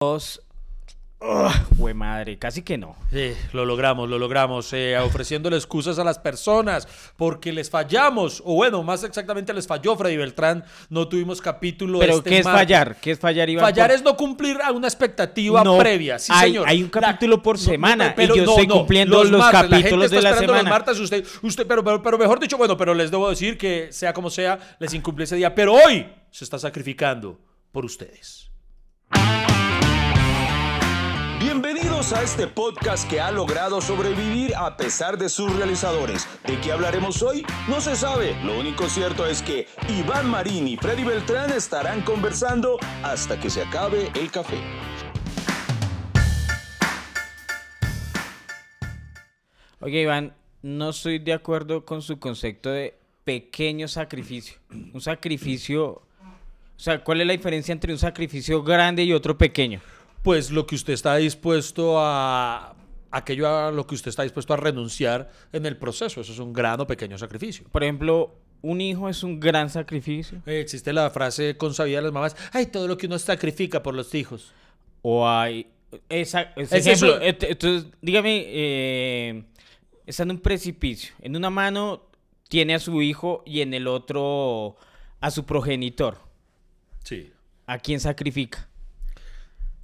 Dos. Jue madre, casi que no. Sí, lo logramos, lo logramos, eh, ofreciéndole excusas a las personas porque les fallamos, o bueno, más exactamente les falló Freddy Beltrán, no tuvimos capítulo Pero este ¿qué es martes. fallar? ¿Qué es fallar, Iván? Fallar es no cumplir a una expectativa No, previa, sí hay- señor. hay un capítulo por semana, y pero yo estoy cumpliendo los martes, capítulos de la semana. Martes, usted, usted, pero, pero, pero mejor dicho, bueno, pero les debo decir que sea como sea, les incumplí ese día, pero hoy se está sacrificando por ustedes. Bienvenidos a este podcast que ha logrado sobrevivir a pesar de sus realizadores. ¿De qué hablaremos hoy? No se sabe. Lo único cierto es que Iván Marín y Freddy Beltrán estarán conversando hasta que se acabe el café. Oye, Iván, no estoy de acuerdo con su concepto de pequeño sacrificio. Un sacrificio. O sea, ¿cuál es la diferencia entre un sacrificio grande y otro pequeño? Pues lo que usted está dispuesto a aquello a lo que usted está dispuesto a renunciar en el proceso, eso es un gran o pequeño sacrificio. Por ejemplo, un hijo es un gran sacrificio. Eh, Existe la frase consabida de las mamás, ay, todo lo que uno sacrifica por los hijos. O hay. Esa, ese Es ejemplo. Entonces, dígame, eh, está en un precipicio. En una mano tiene a su hijo y en el otro a su progenitor. Sí. ¿A quién sacrifica?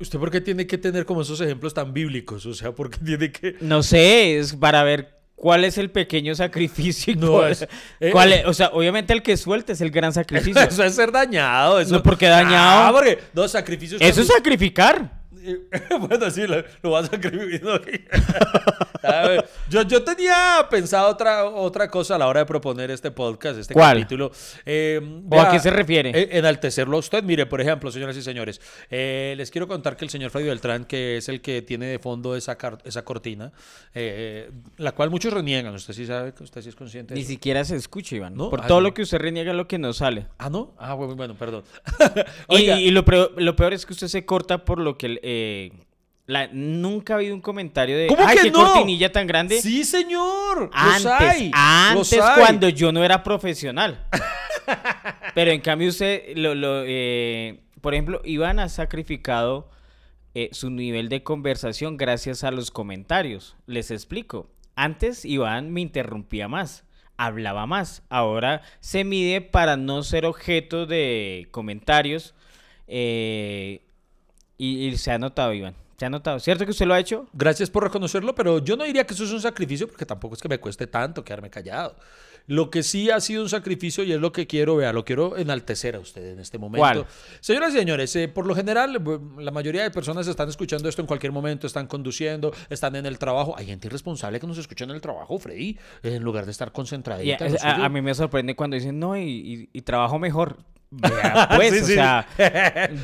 ¿Usted por qué tiene que tener como esos ejemplos tan bíblicos? O sea, ¿por qué tiene que...? No sé, es para ver cuál es el pequeño sacrificio. y No, cuál- es- eh, cuál es- o sea, obviamente el que suelta es el gran sacrificio. Eso es ser dañado. Eso... No, porque dañado. Ah, porque dos sacrificios... Eso es sacrificar. bueno, sí, lo, lo vas a ver, yo, yo tenía pensado otra, otra cosa a la hora de proponer este podcast, este ¿Cuál? capítulo. Eh, ¿O a qué se refiere? eh, enaltecerlo a usted. Mire, por ejemplo, señoras y señores, eh, les quiero contar que el señor Freddy Beltrán, que es el que tiene de fondo esa, esa cortina, eh, la cual muchos reniegan. Usted sí sabe, usted sí es consciente de Ni eso. siquiera se escucha, Iván. No, Por ah, todo no. lo que usted reniega es lo que no sale. Ah, ¿no? Ah, bueno, bueno, perdón. Y, Oiga, y lo, peor, lo peor es que usted se corta por lo que... eh, la- nunca ha habido un comentario de... ¿Cómo ¡Ay, que qué no? cortinilla tan grande! Sí, señor. Antes, los hay. antes los hay. cuando yo no era profesional. Pero en cambio usted, lo, lo, eh, por ejemplo, Iván ha sacrificado eh, su nivel de conversación gracias a los comentarios. Les explico. Antes Iván me interrumpía más, hablaba más. Ahora se mide para no ser objeto de comentarios. eh, y, y se ha notado, Iván. Se ha notado. ¿Cierto que usted lo ha hecho? Gracias por reconocerlo, pero yo no diría que eso es un sacrificio porque tampoco es que me cueste tanto quedarme callado. Lo que sí ha sido un sacrificio y es lo que quiero, vea, lo quiero enaltecer a usted en este momento. ¿Cuál? Señoras y señores, eh, por lo general, la mayoría de personas están escuchando esto en cualquier momento, están conduciendo, están en el trabajo. Hay gente irresponsable que nos escucha en el trabajo, Freddy, en lugar de estar concentradita. a, a mí me sorprende cuando dicen, no, y, y- y trabajo mejor. Vea pues, Sí, o sí. sea,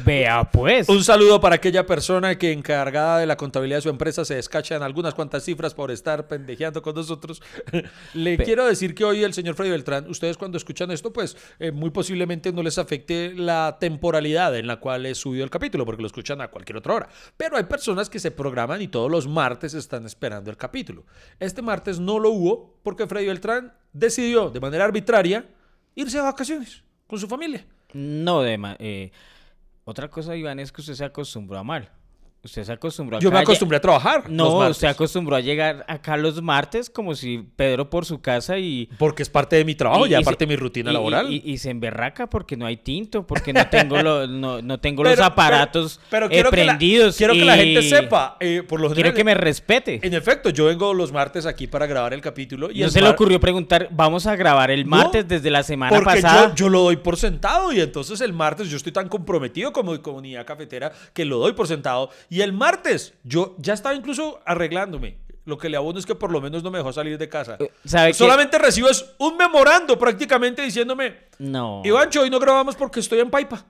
vea pues. Un saludo para aquella persona que encargada de la contabilidad de su empresa se descacha en algunas cuantas cifras por estar pendejeando con nosotros. Le Pe- quiero decir que hoy el señor Freddy Beltrán, ustedes cuando escuchan esto, pues eh, muy posiblemente no les afecte la temporalidad en la cual es subido el capítulo, porque lo escuchan a cualquier otra hora. Pero hay personas que se programan y todos los martes están esperando el capítulo. Este martes no lo hubo porque Freddy Beltrán decidió de manera arbitraria irse a vacaciones con su familia. No, de eh, otra cosa, Iván, es que usted se acostumbró a mal. Usted se acostumbró a Yo me acostumbré a trabajar. los No, martes. usted acostumbró a llegar acá los martes como si Pedro por su casa y... Porque es parte de mi trabajo, y- ya y parte se- de mi rutina y- laboral. Y, se emberraca porque no hay tinto, porque no tengo, lo- no, no tengo los aparatos pero, pero eh, quiero que la- prendidos. quiero que la gente sepa, eh, por lo Quiero general. que me respete. En efecto, yo vengo los martes aquí para grabar el capítulo. Y no se le ocurrió preguntar, vamos a grabar el No, martes desde la semana Porque pasada. yo, yo lo doy por sentado y entonces el martes yo estoy tan comprometido como comunidad cafetera que lo doy por sentado. Y el martes yo ya estaba incluso arreglándome. Lo que le abono es que por lo menos no me dejó salir de casa. Eh, ¿sabe? Solamente recibo es un memorando prácticamente diciéndome, No. Ivancho, hoy no grabamos porque estoy en Paipa.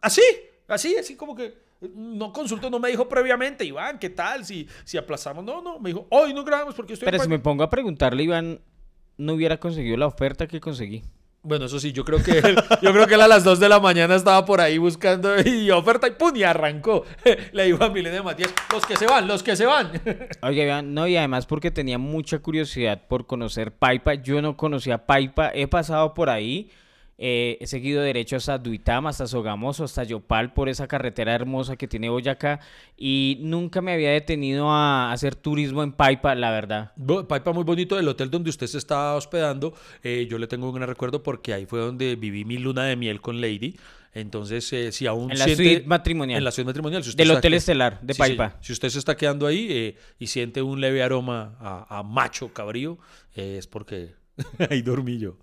Así, así, así como que no consultó, no me dijo previamente, Iván, ¿qué tal? Si, si aplazamos, no, no, me dijo, hoy no grabamos porque estoy Pero en si Paipa. me pongo a preguntarle, Iván, no hubiera conseguido la oferta que conseguí. Bueno, eso sí, yo creo que él, yo creo que él a las 2 de la mañana estaba por ahí buscando y oferta y ¡pum! y arrancó. Le dijo a Milena Matías, los que se van, los que se van. Oye, no, y además porque tenía mucha curiosidad por conocer Paipa. Yo no conocía Paipa, he pasado por ahí. Eh, he seguido derecho hasta Duitama, hasta Sogamoso, hasta Yopal, por esa carretera hermosa que tiene Boyacá. Y nunca me había detenido a hacer turismo en Paipa, la verdad. Paipa muy bonito, el hotel donde usted se está hospedando, eh, yo le tengo un gran recuerdo porque ahí fue donde viví mi luna de miel con Lady. Entonces, eh, si aún En la siente- suite matrimonial. En la suite matrimonial. si usted Del Hotel Estelar de Paipa. Si usted se está quedando ahí eh, y siente un leve aroma a, a macho cabrío, eh, es porque ahí dormí yo.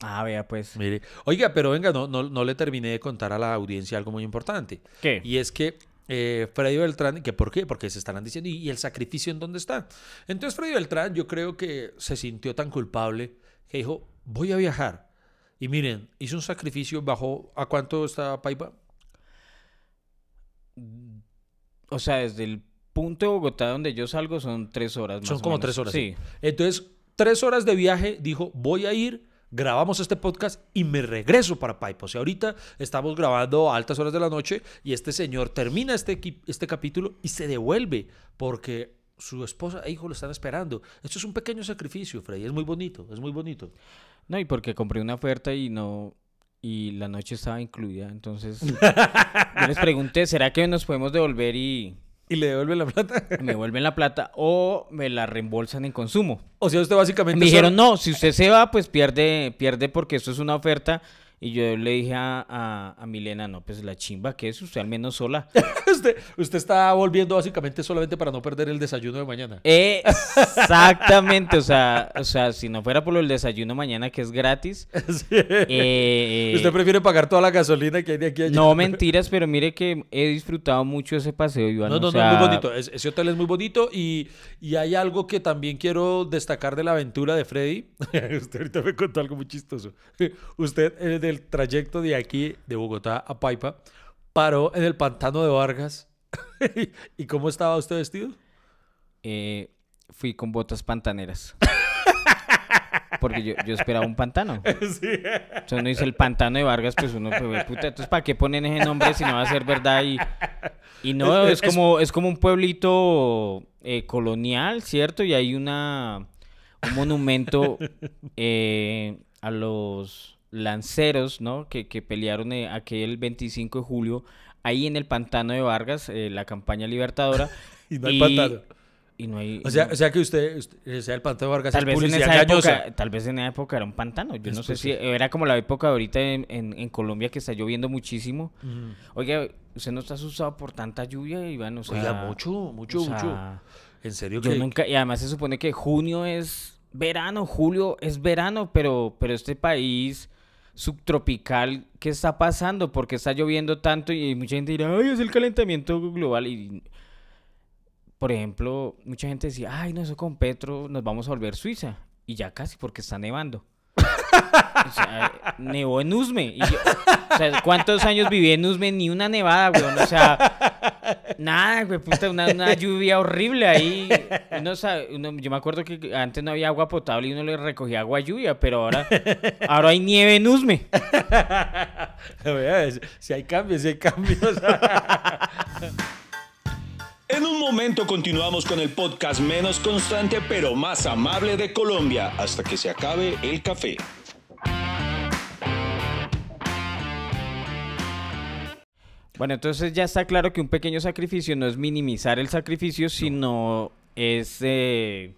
Ah, vea, pues. Mire, oiga, pero venga, no, no, no le terminé de contar a la audiencia algo muy importante. ¿Qué? Y es que eh, Freddy Beltrán, que ¿por qué? Porque se estarán diciendo, ¿y, y el sacrificio en dónde está? Entonces Freddy Beltrán yo creo que se sintió tan culpable que dijo, voy a viajar. Y miren, hizo un sacrificio, bajó, ¿a cuánto está Paipa? O sea, desde el punto de Bogotá donde yo salgo son tres horas más Son o como menos. tres horas. Sí. Entonces, tres horas de viaje, dijo, voy a ir, grabamos este podcast y me regreso para Paipa. O sea, ahorita estamos grabando a altas horas de la noche y este señor termina este, este capítulo y se devuelve porque su esposa e hijo lo están esperando. Esto es un pequeño sacrificio, Freddy. Es muy bonito, es muy bonito. No, y porque compré una oferta y no. Y la noche estaba incluida. Entonces. yo les pregunté, ¿será que nos podemos devolver y Y le devuelve la plata. me devuelven la plata o me la reembolsan en consumo? o sea, usted básicamente... Me dijeron, no, si usted se va, pues pierde, pierde porque esto es una oferta. Y yo le dije a, a, a Milena, no, pues la chimba que es usted al menos sola. usted, usted está volviendo básicamente solamente para no perder el desayuno de mañana. Exactamente, o sea, o sea, si no fuera por el desayuno mañana que es gratis. Sí. eh, usted prefiere pagar toda la gasolina que hay de aquí a allá. no mentiras, pero mire que he disfrutado mucho ese paseo, Iván. No, o no, sea, no, muy bonito. Es- ese hotel es muy bonito y, y hay algo que también quiero destacar de la aventura de Freddy. Usted ahorita me contó algo muy chistoso. Usted en el trayecto de aquí, de Bogotá a Paipa, paró en el pantano de Vargas. ¿Y cómo estaba usted vestido? eh, fui con botas pantaneras. Porque yo, yo esperaba un pantano. Sí. Sea, uno dice el pantano de Vargas, pues uno, pues, puta, entonces ¿para qué ponen ese nombre si no va a ser verdad? Y, y no, Es- es, como, es como un pueblito eh, colonial, ¿cierto? Y hay una, un monumento eh, a los lanceros, ¿no? Que, que pelearon eh, aquel 25 de julio ahí en el pantano de Vargas, eh, la campaña libertadora. Y no hay pantano. Y no hay... O sea, no- o sea que usted, usted- sea, el pantano de Vargas Tal vez, en esa época, tal vez en esa época era un pantano. Yo Es no sé si era como la época ahorita en, en- en Colombia que está lloviendo muchísimo. Oiga, ¿usted no está asustado por tanta lluvia, Iván? O sea, Oiga, mucho, mucho, o sea, mucho. En serio Yo que... nunca, y además se supone que junio es verano, julio es verano, pero, pero este país subtropical, ¿qué está pasando? Porque está lloviendo tanto y mucha gente dirá, ay, es el calentamiento global. Y, por ejemplo, mucha gente decía, ay, no, eso con Petro nos vamos a volver Suiza. Y ya casi, porque está nevando. O sea, nevó en Usme. O sea, ¿cuántos años viví en Usme? Ni una nevada, weón. O sea, nada, güey, puta, una, una lluvia horrible ahí. Uno sabe- uno- yo me acuerdo que antes no había agua potable y uno le recogía agua lluvia, pero ahora, ahora hay nieve en Usme. Si hay cambios, si hay cambios. En un momento continuamos con el podcast menos constante pero más amable de Colombia hasta que se acabe el café. Bueno, entonces ya está claro que un pequeño sacrificio no es minimizar el sacrificio, sino es, eh,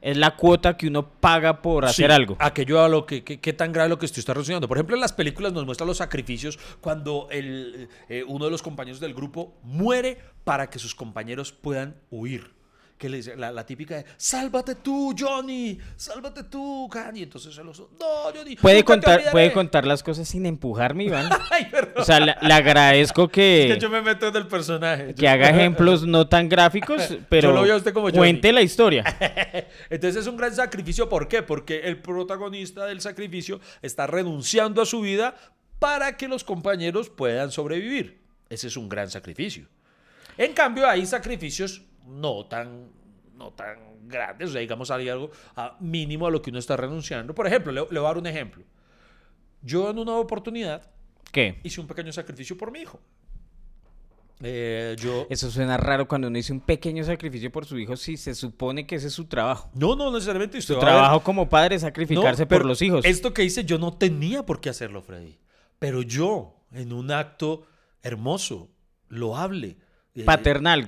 es la cuota que uno paga por hacer Sí, algo. Aquello a lo que, que- qué tan grave lo que usted está relacionando. Por ejemplo, en las películas nos muestran los sacrificios cuando el, eh, uno de los compañeros del grupo muere para que sus compañeros puedan huir. Que le dice la, la típica de, sálvate tú, Johnny, sálvate tú, Kanye. Entonces el oso, no, Johnny. Puede contar, olvidaré". puede contar las cosas sin empujarme, Iván. Ay, perdón. O sea, le, le agradezco Es que, que yo me meto en el personaje. que haga ejemplos no tan gráficos, pero lo veo a usted como cuente la historia. Entonces es un gran sacrificio. ¿Por qué? Porque el protagonista del sacrificio está renunciando a su vida para que los compañeros puedan sobrevivir. Ese es un gran sacrificio. En cambio, hay sacrificios no tan, no tan grandes. O sea, digamos, hay algo a mínimo a lo que uno está renunciando. Por ejemplo, le, le voy a dar un ejemplo. Yo en una oportunidad ¿Qué? hice un pequeño sacrificio por mi hijo. Eh, yo... Eso suena raro cuando uno dice un pequeño sacrificio por su hijo, si se supone que ese es su trabajo. No, no necesariamente. Usted Su a ver- trabajo como padre es sacrificarse No, por los hijos. Esto que hice yo no tenía por qué hacerlo, Freddy. Pero yo, en un acto hermoso, loable. eh, Paternal.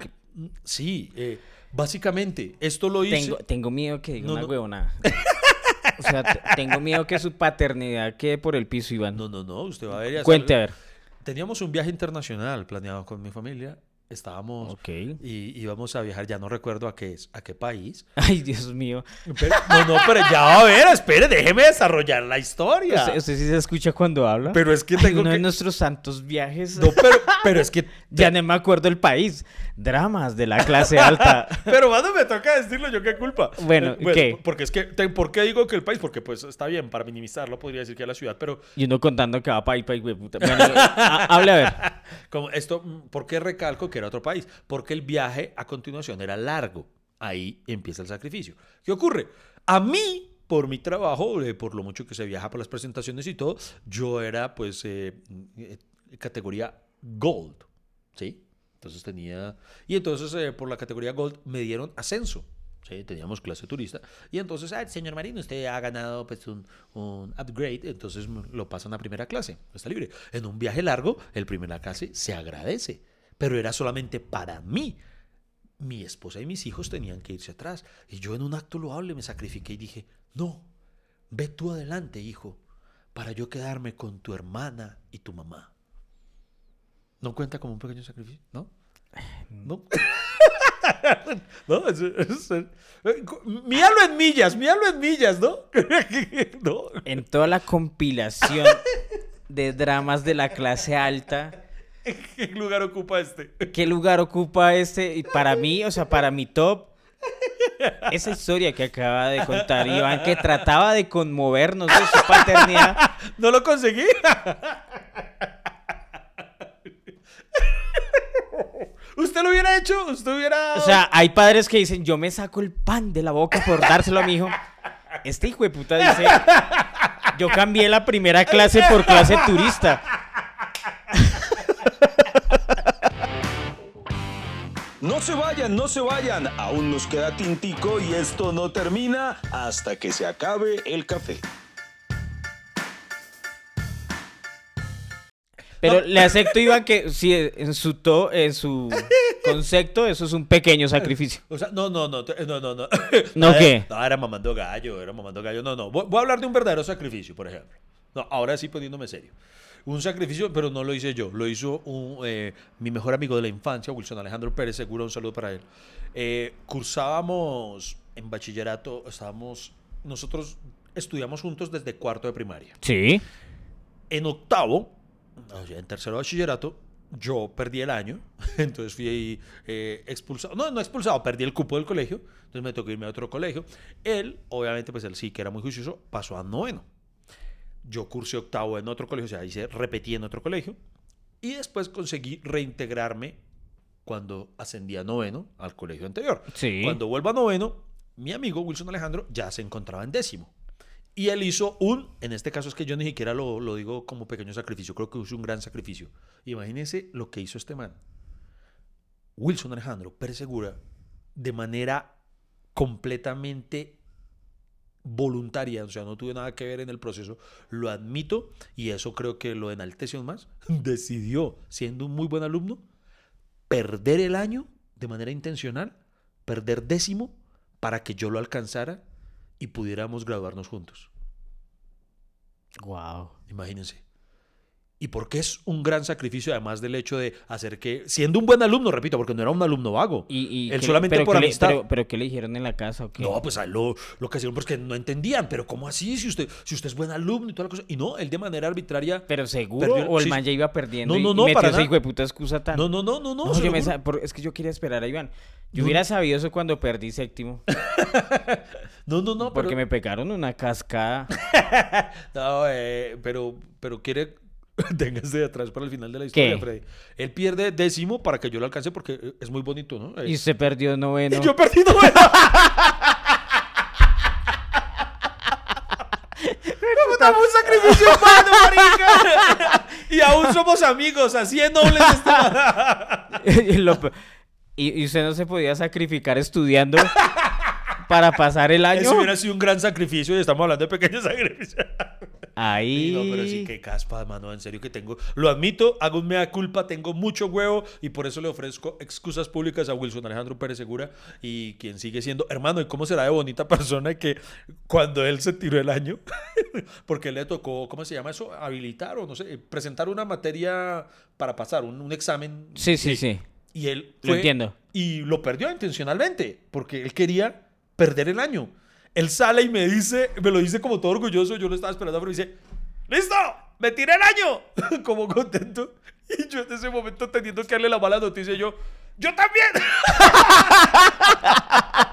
Sí, eh, básicamente, esto lo hice. Tengo, tengo miedo que diga No, una no. huevonada. o sea, te- tengo miedo que su paternidad quede por el piso, Iván. No, no, no, usted va a ver. Cuente, a ver. Teníamos un viaje internacional planeado con mi familia. Estábamos Ok. y íbamos a viajar, ya no recuerdo a qué es, a qué país. Ay, Dios mío. Pero- no, no, pero ya va a ver, espere, déjeme desarrollar la historia. ¿Usted, usted sí se escucha cuando habla? Pero es que Ay, tengo uno que... de nuestros santos viajes. No, pero, pero es que... Ya no me acuerdo el país. Dramas de la clase alta. Pero cuando me toca decirlo, yo qué culpa. Bueno, Eh, ¿qué? Porque es que, ¿por qué digo que el país? Porque pues está bien, para minimizarlo podría decir que la ciudad, pero Y uno contando que va para ahí, pa' ahí, güey, puta. Bueno, ha- hable a ver. como esto, ¿por qué recalco que era otro país? Porque el viaje a continuación era largo. Ahí empieza el sacrificio. ¿Qué ocurre? A mí, por mi trabajo, eh, por lo mucho que se viaja por las presentaciones y todo, yo era pues eh, eh, categoría Gold, ¿sí? Entonces tenía... Y entonces eh, por la categoría Gold me dieron ascenso. Sí, teníamos clase turista. Y entonces, ah, señor Marino, usted ha ganado pues, un, un upgrade, entonces lo pasan a primera clase. Está libre. En un viaje largo, el primera clase se agradece. Pero era solamente para mí. Mi esposa y mis hijos tenían que irse atrás. Y yo en un acto loable me sacrifiqué y dije, no, ve tú adelante, hijo, para yo quedarme con tu hermana y tu mamá. ¿No cuenta como un pequeño sacrificio? ¿No? ¿No? no, es, es- es- míralo en millas, míralo en millas, ¿no? no. En toda la compilación de dramas de la clase alta, ¿Qué lugar ocupa este? ¿qué lugar ocupa este? Y para mí, o sea, para mi top, esa historia que acaba de contar Iván, que trataba de conmovernos de su paternidad. ¿No lo conseguí? ¿Usted lo hubiera hecho? ¿Usted hubiera...? O sea, hay padres que dicen, yo me saco el pan de la boca por dárselo a mi hijo. Este hijo de puta dice, yo cambié la primera clase por clase turista. Se vayan, no se vayan. Aún nos queda tintico y esto no termina hasta que se acabe el café. Pero le acepto, Iván, que sí, en su, to, en su concepto, eso es un pequeño sacrificio. O sea, no, no, no, no, no, no. ¿No era- qué? No, era mamando gallo, era mamando gallo. No, no. Voy, voy a hablar de un verdadero sacrificio, por ejemplo. No, ahora sí poniéndome serio. Un sacrificio, pero no lo hice yo. Lo hizo un, eh, mi mejor amigo de la infancia, Wilson Alejandro Pérez. Seguro un saludo para él. Eh, cursábamos en bachillerato, estábamos. Nosotros estudiamos juntos desde cuarto de primaria. Sí. En octavo, en tercero de bachillerato, yo perdí el año, entonces fui eh, expulsado. No, no expulsado, perdí el cupo del colegio, entonces me tocó irme a otro colegio. Él, obviamente, pues él sí que era muy juicioso, pasó a noveno. Yo cursé octavo en otro colegio, o sea, hice, repetí en otro colegio. Y después conseguí reintegrarme cuando ascendí a noveno al colegio anterior. Sí. Cuando vuelvo a noveno, mi amigo Wilson Alejandro ya se encontraba en décimo. Y él hizo un, en este caso es que yo ni siquiera lo, lo digo como pequeño sacrificio, creo que hizo un gran sacrificio. Imagínense lo que hizo este man. Wilson Alejandro persegura de manera completamente voluntaria, o sea, no tuve nada que ver en el proceso, lo admito y eso creo que lo enalteció más, decidió, siendo un muy buen alumno, perder el año de manera intencional, perder décimo para que yo lo alcanzara y pudiéramos graduarnos juntos. Wow. Imagínense. ¿Y por qué es un gran sacrificio, además del hecho de hacer que, siendo un buen alumno, repito, porque no era un alumno vago, Y, y él solamente pero por le- amistad. pero, pero ¿qué le dijeron en la casa? o qué? No, pues lo, lo que hicieron, pues que no entendían, pero ¿cómo así? Si usted, si usted es buen alumno y toda la cosa. Y no, él de manera arbitraria. ¿Pero seguro? Perdió- ¿O el sí, man ya iba perdiendo No, y- no, y no, metió para esa nada. hijo de puta excusa tan... No, no, no, no, no. No, yo me es que yo quería esperar a Iván. Yo No. hubiera sabido eso cuando perdí séptimo. No, no, no, pero. Porque me pegaron una cascada. No, eh, pero, pero quiere. Téngase de atrás para el final de la historia, ¿Qué? Freddy. Él pierde décimo para que yo lo alcance porque eh, es muy bonito, ¿no? Eh, Y se perdió noveno. y yo perdí noveno. Un sacrificio humano, marica. Y aún somos amigos, así es noble y, y- y usted no se podía sacrificar estudiando para pasar el año. Eso hubiera sido un gran sacrificio y estamos hablando de pequeños sacrificios. Ahí. No, pero sí, qué caspa, mano, en serio que tengo. Lo admito, hago un mea culpa, tengo mucho huevo y por eso le ofrezco excusas públicas a Wilson Alejandro Pérez Segura y quien sigue siendo, hermano, ¿y cómo será de bonita persona que cuando él se tiró el año, porque le tocó, ¿cómo se llama eso? Habilitar o no sé, presentar una materia para pasar, un, un examen. Sí, sí, sí. Y él Lo entiendo. Y lo perdió intencionalmente, porque él quería perder el año. Él sale y me dice, me lo dice como todo orgulloso, yo lo estaba esperando, pero dice, ¡Listo! ¡Me tiré el año! como contento. Y yo en ese momento teniendo que darle la mala noticia, yo, ¡Yo también!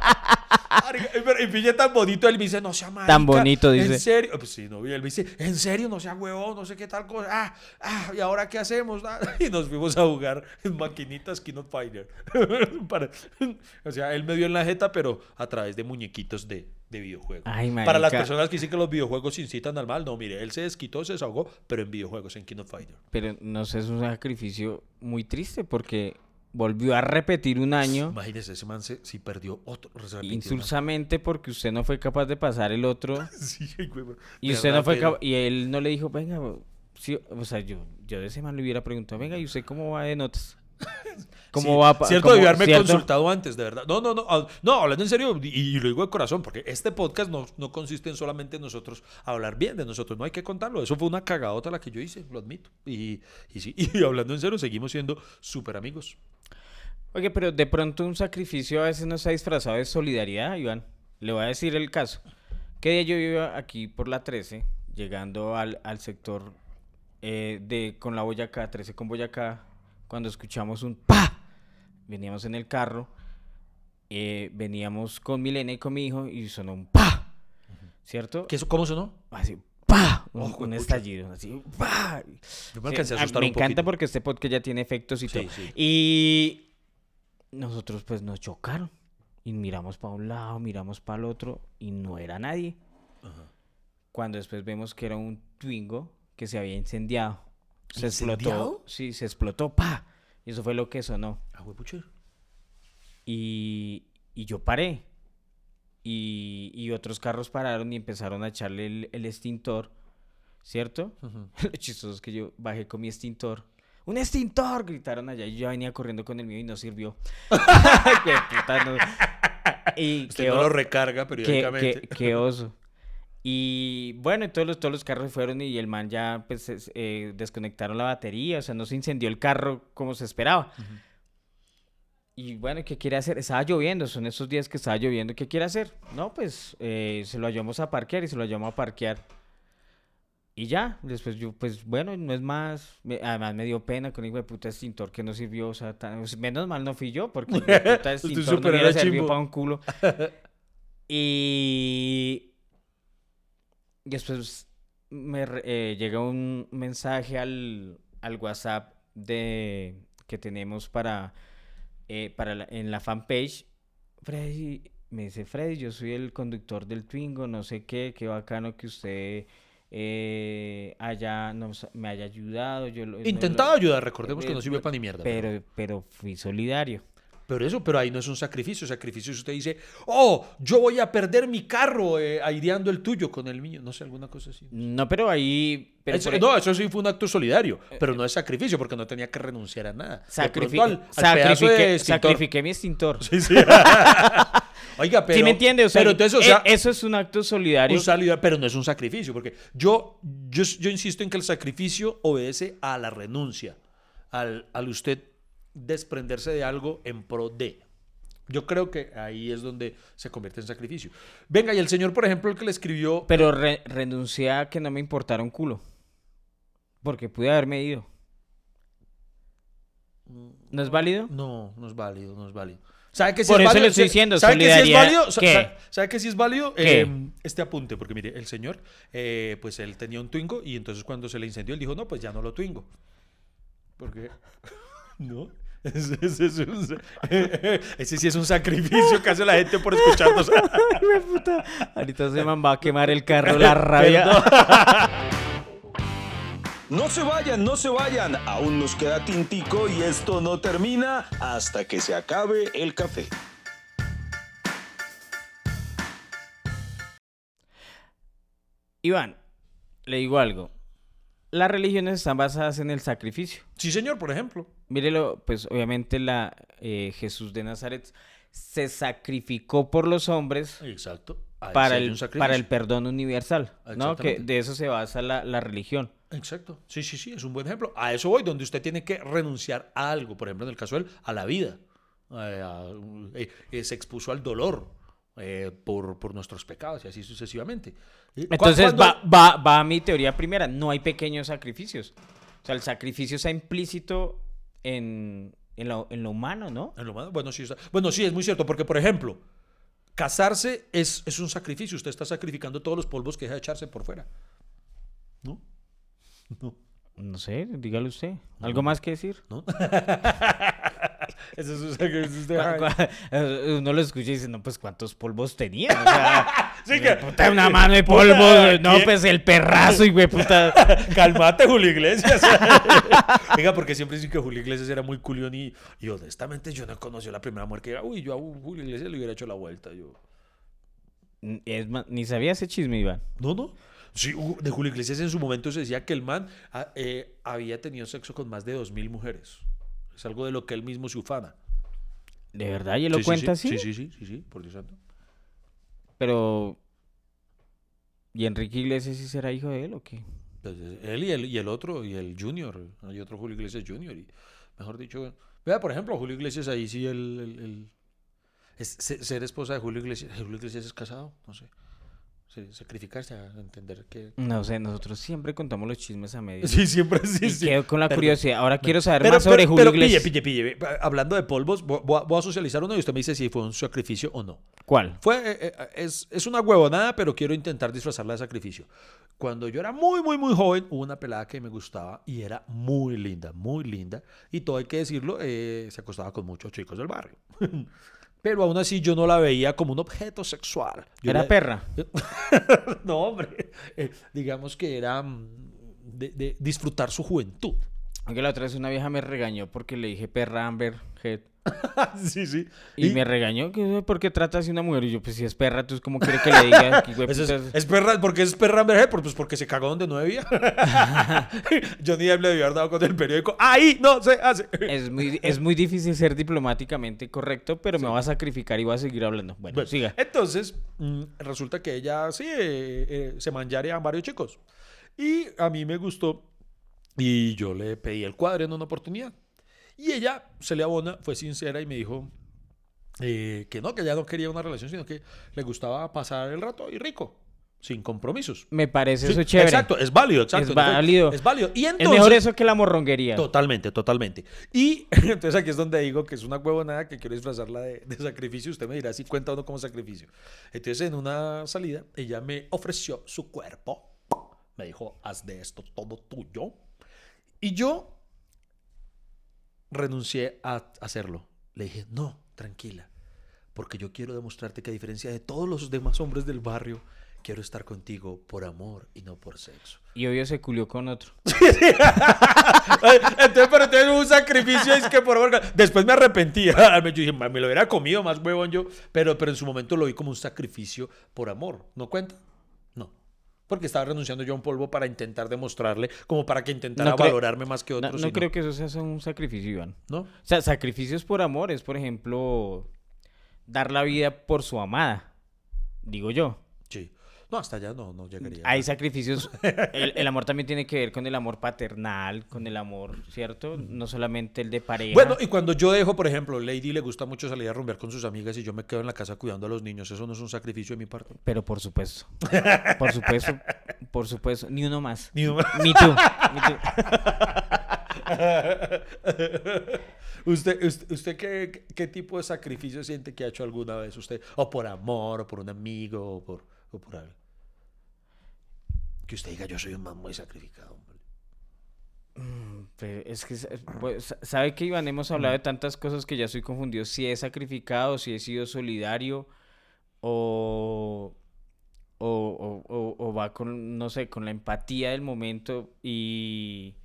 Y pille tan bonito, él me dice, no sea marica. Tan bonito, dice. ¿En serio? Pues sí, no, me dice, ¿en serio? No sea huevón, no sé qué tal cosa. Ah, ah, ¿y ahora qué hacemos? Ah, Y nos fuimos a jugar en maquinitas Keynote Fighter. Para- o sea, él me dio en la jeta, pero a través de muñequitos de, de videojuegos. Ay, Para las personas que dicen que los videojuegos incitan al mal, no, mire, él se desquitó, se desahogó, pero en videojuegos, en Keynote Fighter. Pero no sé, es un sacrificio muy triste porque volvió a repetir un año Imagínese, ese man se, sí perdió otro. insulsamente porque usted no fue capaz de pasar el otro Sí, güey, y usted no fue capaz y él no le dijo, venga, sí", o sea, yo, yo de ese man le hubiera preguntado, venga, ¿y usted cómo va de notas? ¿Cómo Sí, va? Cierto, debió haberme cierto? consultado antes, de verdad. No, no, no. No, hablando en serio, y, y lo digo de corazón, porque este podcast no, no consiste en solamente nosotros hablar bien de nosotros. No hay que contarlo. Eso fue una cagadota la que yo hice, lo admito. Y, y sí, y hablando en serio, seguimos siendo súper amigos. Oye, pero de pronto un sacrificio a veces no está disfrazado de solidaridad, Iván. Le voy a decir el caso. Que día yo iba aquí por la 13, llegando al, al sector eh, de con la Boyacá, 13 con Boyacá, cuando escuchamos un pa, veníamos en el carro, eh, veníamos con Milena y con mi hijo y sonó un pa, ¿cierto? ¿Qué ¿Cómo sonó? Así, pa, un, Oh, un estallido, así, pa. Yo me Sí, a a- me un encanta porque este podcast ya tiene efectos y Sí, todo. sí. Y nosotros pues nos chocaron. Y miramos para un lado, miramos para el otro y no era nadie. Cuando después vemos que era un Twingo que se había incendiado. Se explotó. Sí, se explotó, pa. Y eso fue lo que sonó. Ah. Y, y yo paré. Y, y otros carros pararon y empezaron a echarle el, el extintor. ¿Cierto? Lo chistoso es que yo bajé con mi extintor. ¡Un extintor! Gritaron allá y yo venía corriendo con el mío y no sirvió. ¡Qué puta, no! Y Usted qué no lo recarga periódicamente. qué- qué oso. Y bueno, y todos los, todos los carros fueron y el man ya pues es- eh, desconectaron la batería, o sea, no se incendió el carro como se esperaba. Y bueno, ¿qué quiere hacer? Estaba lloviendo, son esos días que estaba lloviendo. ¿Qué quiere hacer? No, pues eh, se lo ayudamos a parquear y se lo ayudamos a parquear. Y ya, después yo, pues bueno, no es más. me- además me dio pena con el hijo de puta extintor que no sirvió. O sea, tan- menos mal no fui yo, porque el hijo de puta extintor no hubiera era servido para un culo. Y después me eh, llega un mensaje al, al WhatsApp de que tenemos para, eh, para la- en la fanpage. Freddy, me dice Freddy, yo soy el conductor del Twingo, no sé qué, qué bacano que usted eh, haya, nos- me haya ayudado. Yo no Intentaba ayudar, recordemos que eh, no sirve para ni mierda. pero, pero fui solidario. Pero eso, pero ahí no es un sacrificio. Sacrificio usted dice, oh, yo voy a perder mi carro eh, aireando el tuyo con el mío. No sé, alguna cosa así. No, pero ahí... Pero Eso- por- e no, eso sí fue un acto solidario, pero no es sacrificio porque no tenía que renunciar a nada. De sacrifi- pronto al- al sacrifiqué mi extintor. Sí, sí. Oiga, pero. ¿Sí me entiende? O sea, pero entonces, o e- sea, eso es un acto solidario. un solidario, pero no es un sacrificio, porque yo, yo, yo insisto en que el sacrificio obedece a la renuncia, al, al usted desprenderse de algo en pro de. Yo creo que ahí es donde se convierte en sacrificio. Venga, y el señor, por ejemplo, el que le escribió. Pero re- renuncié a que no me importara un culo. Porque pude haberme ido. ¿No es válido? No, no es válido, no es válido. ¿Sabe que Por es eso válido? le estoy Sí, diciendo, ¿Sabe que sí es válido? ¿qué? sa- ¿Sabe que sí es válido? Eh, este apunte, porque mire, el señor, eh, pues él tenía un Twingo y entonces cuando se le incendió, él dijo, no, pues ya no lo Twingo. Porque, ¿no? Ese, ese es un- ese sí es un sacrificio que hace la gente por escucharnos. Ahorita se me va a quemar el carro, la rabia. No se vayan, no se vayan. Aún nos queda tintico y esto no termina hasta que se acabe el café. Iván, le digo algo. Las religiones están basadas en el sacrificio. Sí, señor, por ejemplo. Mírelo, pues obviamente la eh, Jesús de Nazaret se sacrificó por los hombres Exacto. Ahí para el, para el perdón universal, ¿no? Que de eso se basa la, la religión. Exacto. Sí, sí, sí, es un buen ejemplo. A eso voy, donde usted tiene que renunciar a algo. Por ejemplo, en el caso de él, a la vida. Eh, a- eh, eh, se expuso al dolor eh, por, por nuestros pecados y así sucesivamente. Entonces va, va, va a mi teoría primera, no hay pequeños sacrificios. O sea, el sacrificio está implícito en, en, lo, en lo humano, ¿no? En lo humano, bueno, sí, está- bueno, sí, es muy cierto, porque, por ejemplo, casarse es, es un sacrificio. Usted está sacrificando todos los polvos que deja de echarse por fuera. ¿No? No. No sé, dígalo usted. ¿Algo más que decir? ¿No? Ese es eh, Uno lo escucha y dice, no, pues ¿cuántos polvos tenía? O sea, Sí que- puta, una mano de polvo. Puta, no, pues el perrazo, y güey, puta. Calmate, Julio Iglesias. Venga, porque siempre dicen que Julio Iglesias era muy culión y, y honestamente yo no conocí la primera mujer que era, uy, yo a Julio Iglesias le hubiera hecho la vuelta. Yo, Es más, ni sabía ese chisme, Iván. no, no. Sí, de Julio Iglesias en su momento se decía que el man ah, eh, había tenido sexo con más de dos mil mujeres. Es algo de lo que él mismo se ufana. ¿De verdad? ¿Y él lo Sí, cuenta sí. así? Sí, sí, sí, sí, sí, por Dios santo. Pero... ¿Y Enrique Iglesias sí será hijo de él o qué? Pues, él y el, y el otro, y el Junior. Hay otro Julio Iglesias Junior. Y, mejor dicho, vea, por ejemplo, Julio Iglesias ahí sí el... el- el- es se- ser esposa de Julio Iglesias. Julio Iglesias es casado, no sé. Sí, sacrificarse a entender que... No sé, nosotros siempre contamos los chismes a medio. Sí, siempre sí, y sí. quedo con la Perdón. curiosidad. Ahora quiero saber Pero, más sobre pero- Julio pero Iglesias. pille, pille, pille. Hablando de polvos, voy voy a, voy a socializar uno y usted me dice si fue un sacrificio o no. ¿Cuál? Fue, eh, eh, es, es una huevonada, pero quiero intentar disfrazarla de sacrificio. Cuando yo era muy, muy, muy joven, hubo una pelada que me gustaba y era muy linda, muy linda. Y todo hay que decirlo, eh, se acostaba con muchos chicos del barrio. pero aún así yo no la veía como un objeto sexual. Yo ¿Era la- perra? no, hombre. Eh, digamos que era mm, de, de disfrutar su juventud. Aunque la otra vez una vieja me regañó porque le dije perra Amber Head. sí, sí. Y, me regañó por qué trata así una mujer. Y yo, pues si es perra, entonces ¿cómo quiere que le diga? Es, es perra, porque es perra? Pues porque se cagó donde no debía. Johnny Depp le debió haber dado con el periódico. Ahí no se hace. Es muy, es muy difícil ser diplomáticamente correcto, pero me voy a sacrificar y voy a seguir hablando. Bueno, Bueno, siga. Entonces, mm, resulta que ella sí eh, eh, se manjarea a varios chicos. Y a mí me gustó. Y yo le pedí el cuadro en una oportunidad. Y ella se le abona, fue sincera y me dijo eh, que no, que ella no quería una relación, sino que le gustaba pasar el rato y rico, sin compromisos. Me parece Sí, eso chévere. Exacto, es válido, exacto. Es válido. Es válido. Y Es entonces, mejor eso que la morronguería. Totalmente, totalmente. Y entonces aquí es donde digo que es una huevonada que quiero disfrazarla de, de sacrificio. Usted me dirá si cuenta o no como sacrificio. Entonces en una salida ella me ofreció su cuerpo. Me dijo, haz de esto todo tuyo. Y yo renuncié a hacerlo. Le dije, no, tranquila. Porque yo quiero demostrarte que a diferencia de todos los demás hombres del barrio, quiero estar contigo por amor y no por sexo. Y obvio se culió con otro. Entonces, pero entonces un sacrificio es que por favor, Después me arrepentí. Yo dije, "Ma, me lo hubiera comido más huevón yo. Pero, pero en su momento lo vi como un sacrificio por amor. ¿No cuenta? No. Porque estaba renunciando yo a un polvo para intentar demostrarle, como para que intentara No valorarme más que No, otros. no y creo que eso sea un sacrificio, Iván. ¿No? O sea, sacrificios por amor es, por ejemplo, dar la vida por su amada. Digo yo. Sí. No, hasta allá no, no llegaría. Hay sacrificios. El, el amor también tiene que ver con el amor paternal, con el amor, ¿cierto? No solamente el de pareja. Bueno, y cuando yo dejo, por ejemplo, Lady le gusta mucho salir a rumbear con sus amigas y yo me quedo en la casa cuidando a los niños, ¿eso no es un sacrificio de mi parte? Pero por supuesto. Por supuesto. Por supuesto. Ni uno más. Ni uno- Ni tú. Ni tú. ¿Usted, usted, usted qué, qué tipo de sacrificio siente que ha hecho alguna vez usted? O por amor, o por un amigo, o por, o por algo. Que usted diga, yo soy un man muy sacrificado. hombre. Pero es que, pues, ¿sabe que Iván? Hemos hablado de tantas cosas que ya estoy confundido. Si he sacrificado, si he sido solidario o, o, o- o- o va con, no sé, con la empatía del momento y,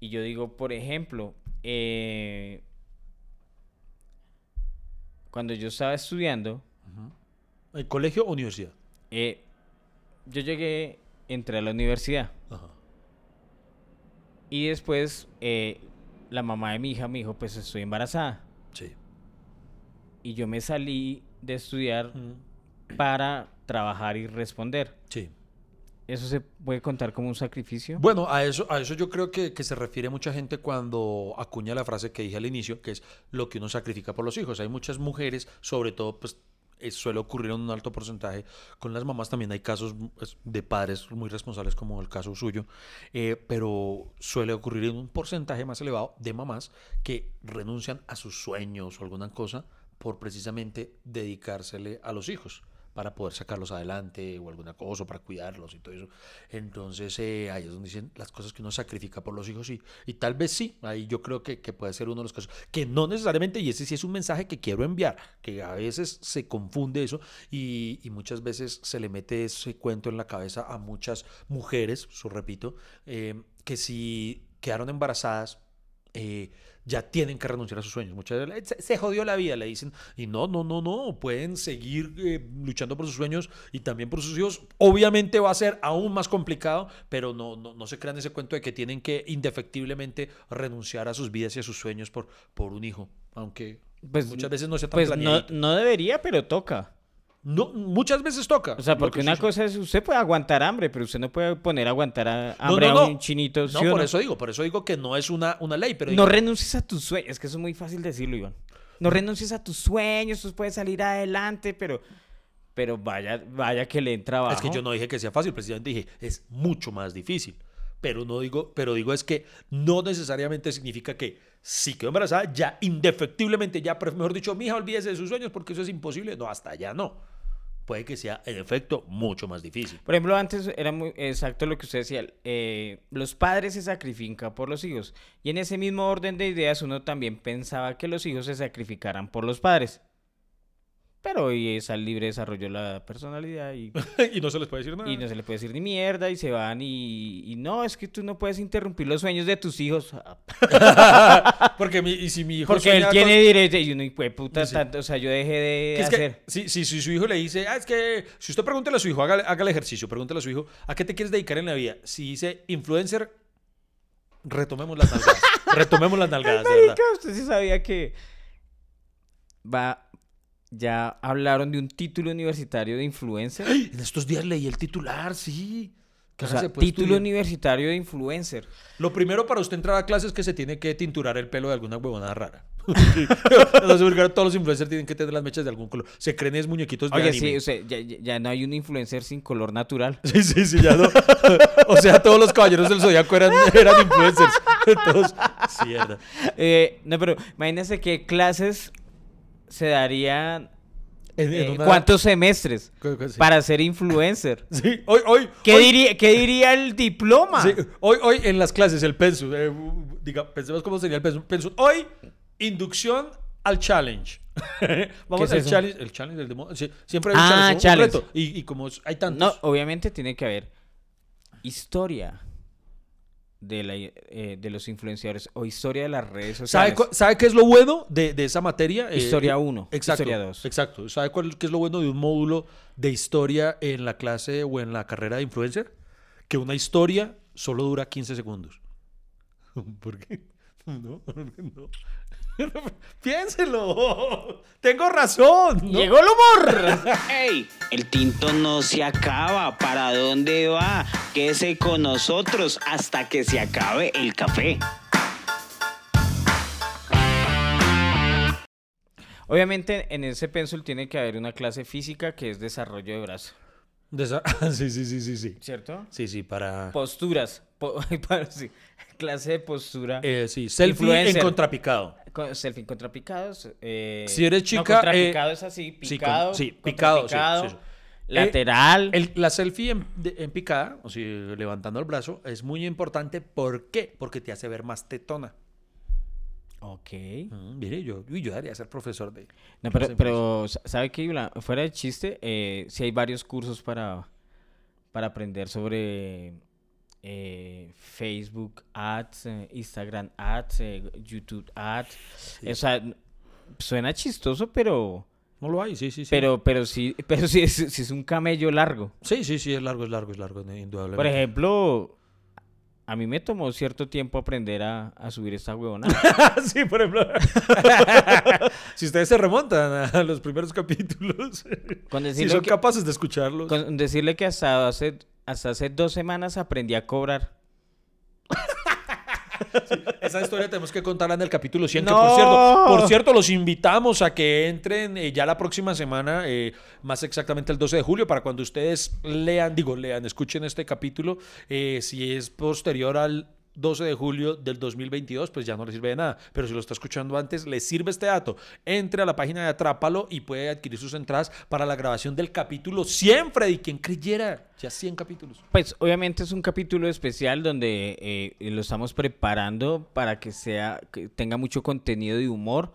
y yo digo, por ejemplo, eh, cuando yo estaba estudiando, ¿El colegio o universidad? eh, yo llegué, entré a la universidad Ajá. y después eh, la mamá de mi hija me dijo, pues estoy embarazada. Sí. Y yo me salí de estudiar para trabajar y responder. Sí. ¿Eso se puede contar como un sacrificio? Bueno, a eso, a eso yo creo que, que se refiere mucha gente cuando acuña la frase que dije al inicio, que es lo que uno sacrifica por los hijos. Hay muchas mujeres, sobre todo, pues suele ocurrir en un alto porcentaje. Con las mamás también hay casos pues, de padres muy responsables, como el caso suyo, eh, pero suele ocurrir en un porcentaje más elevado de mamás que renuncian a sus sueños o alguna cosa por precisamente dedicársele a los hijos para poder sacarlos adelante o alguna cosa, para cuidarlos y todo eso. Entonces eh, ahí es donde dicen las cosas que uno sacrifica por los hijos y, y tal vez sí, ahí yo creo que, que puede ser uno de los casos, que no necesariamente, y ese sí es un mensaje que quiero enviar, que a veces se confunde eso y, y muchas veces se le mete ese cuento en la cabeza a muchas mujeres, eso repito, eh, que si quedaron embarazadas, eh, ya tienen que renunciar a sus sueños. Muchas veces se, se jodió la vida, le dicen. Y no, no, no, no. Pueden seguir eh, luchando por sus sueños y también por sus hijos. Obviamente va a ser aún más complicado, pero no, no, no se crean ese cuento de que tienen que indefectiblemente renunciar a sus vidas y a sus sueños por, por un hijo. Aunque Pues, muchas veces no sea tan Pues no, no debería, pero toca. No, muchas veces toca. O sea, porque que una cosa es, usted puede aguantar hambre, pero usted no puede poner a aguantar a- hambre no, a un chinito. ¿sí No, por eso digo, por eso digo que no es una, una ley, pero No digo- renuncies a tus sueños. Es que eso es muy fácil decirlo, Iván. No renuncies a tus sueños, tú puedes salir adelante, pero, pero vaya, vaya que le entra abajo. Es que yo no dije que sea fácil, precisamente dije, es mucho más difícil. Pero no digo, pero digo es que no necesariamente significa que si quedó embarazada, ya indefectiblemente, ya, mejor dicho, mi hija olvídese de sus sueños porque eso es imposible. No, hasta allá no. Puede que sea, en efecto, mucho más difícil. Por ejemplo, antes era muy exacto lo que usted decía. eh, los padres se sacrifican por los hijos. Y en ese mismo orden de ideas, uno también pensaba que los hijos se sacrificaran por los padres. Pero hoy es al libre desarrollo de la personalidad y, y no se les puede decir nada. y no se le puede decir ni mierda y se van y, y no, es que tú no puedes interrumpir los sueños de tus hijos. porque mi- y si mi hijo Porque él tiene con- derecho y uno, hijo de puta, Sí. tanto, o sea, yo dejé de es que hacer. si, si, si su hijo le dice, ah, es que si usted pregúntale a su hijo, haga, haga el ejercicio, pregúntale a su hijo, ¿a qué te quieres dedicar en la vida? Si dice influencer, retomemos las nalgadas. retomemos las nalgadas, de verdad. Usted sí sabía que va, ya hablaron de un título universitario de influencer. En estos días leí el titular, sí. Que O ahora sea, se puede título estudiar. universitario de influencer. Lo primero para usted entrar a clase es que se tiene que tinturar el pelo de alguna huevonada rara. qué todos los influencers tienen que tener las mechas de algún color. Se creen es muñequitos de Oye, anime. sí, o sea, ya, no hay un influencer sin color natural. Sí, sí, sí, ya no. o sea, todos los caballeros del zodiaco eran, eran influencers. Todos. Sí. Eh, no, pero imagínense qué clases se darían. Eh, una- ¿Cuántos semestres sí. para ser influencer? Sí, hoy, hoy. ¿Qué, hoy- diría, ¿Qué diría el diploma? sí, hoy, hoy en las clases, el pensum. eh, diga, pensemos cómo sería el pensum. Pensum. Hoy, inducción al challenge. Vamos ¿Qué al es challenge. El challenge del demonio. Sí, siempre hay un Ah, challenge. un- un challenge. reto. Y, y como hay tantos. No, obviamente tiene que haber historia de, la, eh, de los influenciadores o historia de las redes ¿Sabe, sociales. cu- ¿Sabe qué es lo bueno de, de esa materia? Eh, Historia eh, 1, Exacto. historia 2. Exacto. ¿Sabe cuál, qué es lo bueno de un módulo de historia en la clase o en la carrera de influencer? Que una historia solo dura 15 segundos. ¿Por qué? No, no. Piénselo. Tengo razón. ¿no? ¡Llegó el humor! ¡Ey! El tinto no se acaba. ¿Para dónde va? Quédese con nosotros hasta que se acabe el café. Obviamente en ese pencil tiene que haber una clase física que es desarrollo de brazo, Sí, sí, sí, sí, sí. ¿cierto? Sí, sí, para... Posturas. po- para- sí, Clase de postura. Eh, sí, selfie Influencer. en contrapicado. Con- selfie contrapicados. eh, Si eres no, chica, contrapicado eh, es así, sí, con- picado. sí, picado, sí, contrapicado. Lateral. El- la selfie en, de- en picada, o sea, levantando el brazo, es muy importante. ¿Por qué? Porque te hace ver más tetona. Ok. Mm, mire, yo, uy, yo debería ser profesor de... No, pero, pero ¿sabe qué? Fuera de chiste, eh, si hay varios cursos para, para aprender sobre eh, Facebook Ads, eh, Instagram Ads, eh, YouTube Ads. O sea, suena chistoso, pero, No lo hay, sí, sí, sí. pero, pero sí, pero sí es, sí es un camello largo. Sí, sí, sí, es largo, es largo, es largo, indudablemente. Por ejemplo, a mí me tomó cierto tiempo aprender a, a subir esta huevona. sí, por ejemplo. si ustedes se remontan a los primeros capítulos, Con si son que, capaces de escucharlos. con decirle que hasta hace, hasta hace dos semanas aprendí a cobrar. Esa historia tenemos que contarla en el capítulo 100, que ¡No! por cierto, por cierto, los invitamos a que entren eh, ya la próxima semana, eh, más exactamente el 12 de julio, para cuando ustedes lean, digo, lean, escuchen este capítulo, eh, si es posterior al 12 de julio del 2022, pues ya no le sirve de nada. Pero si lo está escuchando antes, le sirve este dato. Entre a la página de Atrápalo y puede adquirir sus entradas para la grabación del capítulo 100, Freddy. ¿Quién creyera? Ya 100 capítulos. Pues obviamente es un capítulo especial donde eh, lo estamos preparando para que sea que tenga mucho contenido de humor.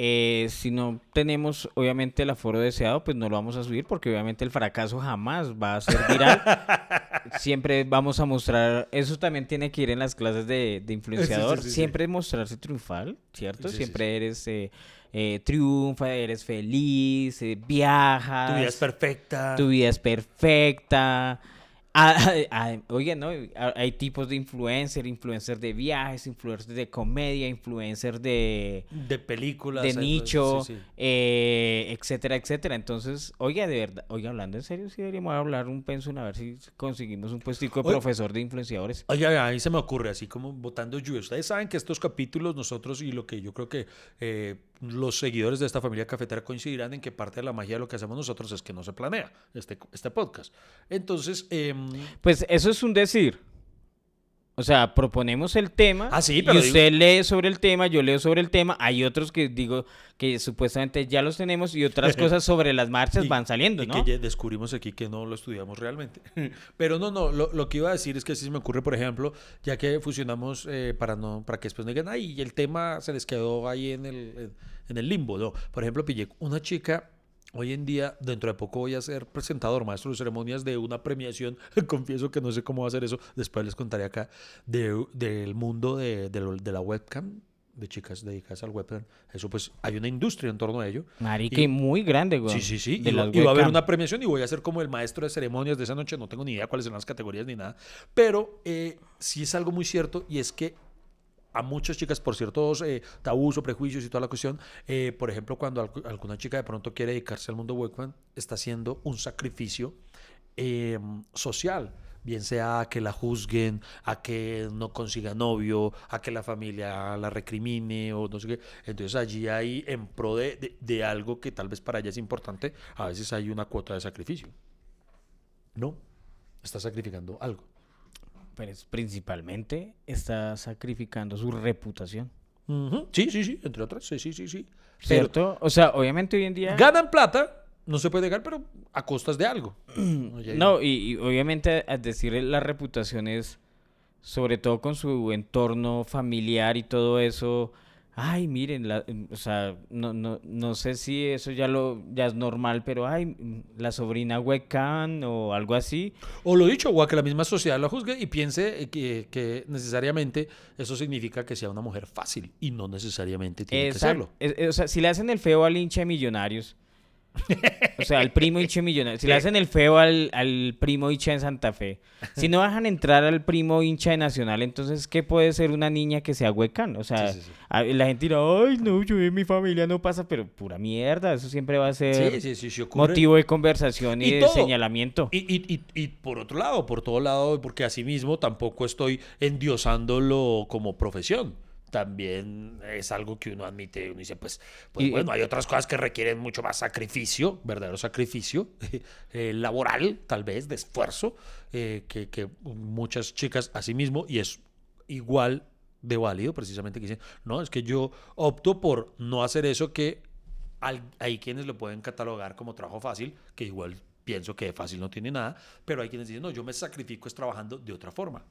Eh, si no tenemos obviamente el aforo deseado, pues no lo vamos a subir porque obviamente el fracaso jamás va a ser viral. Siempre vamos a mostrar, eso también tiene que ir en las clases de, de influenciador, sí, sí. siempre mostrarse triunfal, ¿cierto? Siempre eres eh, eh, triunfa, eres feliz, eh, viajas. Tu vida es perfecta. Tu vida es perfecta. Ah, oye, ¿no? Hay tipos de influencer, influencer de viajes, influencer de comedia, influencer de, De películas. de nicho, sí, sí. eh, etcétera, etcétera. Entonces, oye, de verdad, oye, hablando en serio, sí deberíamos hablar un pensum a ver si conseguimos un puestico de Oye. profesor de influenciadores. Oye, ahí se me ocurre, así como votando lluvia. Ustedes saben que estos capítulos, nosotros y lo que yo creo que eh, los seguidores de esta familia cafetera coincidirán en que parte de la magia de lo que hacemos nosotros es que no se planea este, este podcast. Entonces, em, Pues eso es un decir. O sea, proponemos el tema Ah, sí, y pero usted lee sobre el tema, yo leo sobre el tema. Hay otros que digo que supuestamente ya los tenemos y otras cosas sobre las marchas y- van saliendo, y ¿no? que descubrimos aquí que no lo estudiamos realmente. Pero no, no, lo, lo que iba a decir es que sí se me ocurre, por ejemplo, ya que fusionamos eh, para no para que después no digan, ay, el tema se les quedó ahí en el, en el limbo, ¿no? Por ejemplo, pillé una chica Hoy en día, dentro de poco voy a ser presentador, maestro de ceremonias de una premiación. Confieso que no sé cómo va a hacer eso. Después les contaré acá de- del mundo de, la webcam, de chicas dedicadas al webcam. Eso pues hay una industria en torno a ello. Marica, Y- muy grande, güey. Sí, sí, sí. Y, va, las y va a haber una premiación y voy a ser como el maestro de ceremonias de esa noche. No tengo ni idea cuáles son las categorías ni nada. Pero eh, sí es algo muy cierto y es que a muchas chicas por ciertos eh, tabús o prejuicios y toda la cuestión, eh, por ejemplo, cuando algu- alguna chica de pronto quiere dedicarse al mundo webcam, está haciendo un sacrificio eh, social. Bien sea a que la juzguen, a que no consiga novio, a que la familia la recrimine o no sé qué. Entonces allí hay en pro de, de- de algo que tal vez para ella es importante, a veces hay una cuota de sacrificio. No, está sacrificando algo. Principalmente está sacrificando su reputación. Sí, sí, sí, entre otras, sí, sí, sí, sí. Pero ¿Cierto? O sea, obviamente hoy en día... ganan plata, no se puede negar, pero a costas de algo. No, y, y obviamente al decir la reputación es, sobre todo con su entorno familiar y todo eso, ay, miren, la- o sea, no, no, no sé si eso ya lo ya es normal, pero ay, mm, la sobrina webcam o algo así. O lo dicho, o a que la misma sociedad lo juzgue y piense eh, que, que necesariamente eso significa que sea una mujer fácil y no necesariamente tiene que Exacto. serlo. Es- es- o sea, si le hacen el feo al hincha de millonarios, o sea, al primo hincha de millonarios, si le hacen el feo al, al primo hincha de Santa Fe, si no dejan entrar al primo hincha de Nacional, entonces, ¿qué puede ser una niña que sea huecan? O sea, Sí, sí, sí. a- la gente dirá, ay, no, yo en mi familia no pasa, pero pura mierda, eso siempre va a ser motivo de conversación y, Y de todo. señalamiento. Y, y- y- y por otro lado, por todo lado, porque asimismo tampoco estoy endiosándolo como profesión. También es algo que uno admite, uno dice, pues, pues Y- bueno, hay otras cosas que requieren mucho más sacrificio, verdadero sacrificio, eh, laboral, tal vez, de esfuerzo, eh, que, que muchas chicas asimismo, y es igual de válido, precisamente que dicen, no, es que yo opto por no hacer eso que al- hay quienes lo pueden catalogar como trabajo fácil, que igual pienso que de fácil no tiene nada, pero hay quienes dicen, no, yo me sacrifico es trabajando de otra forma.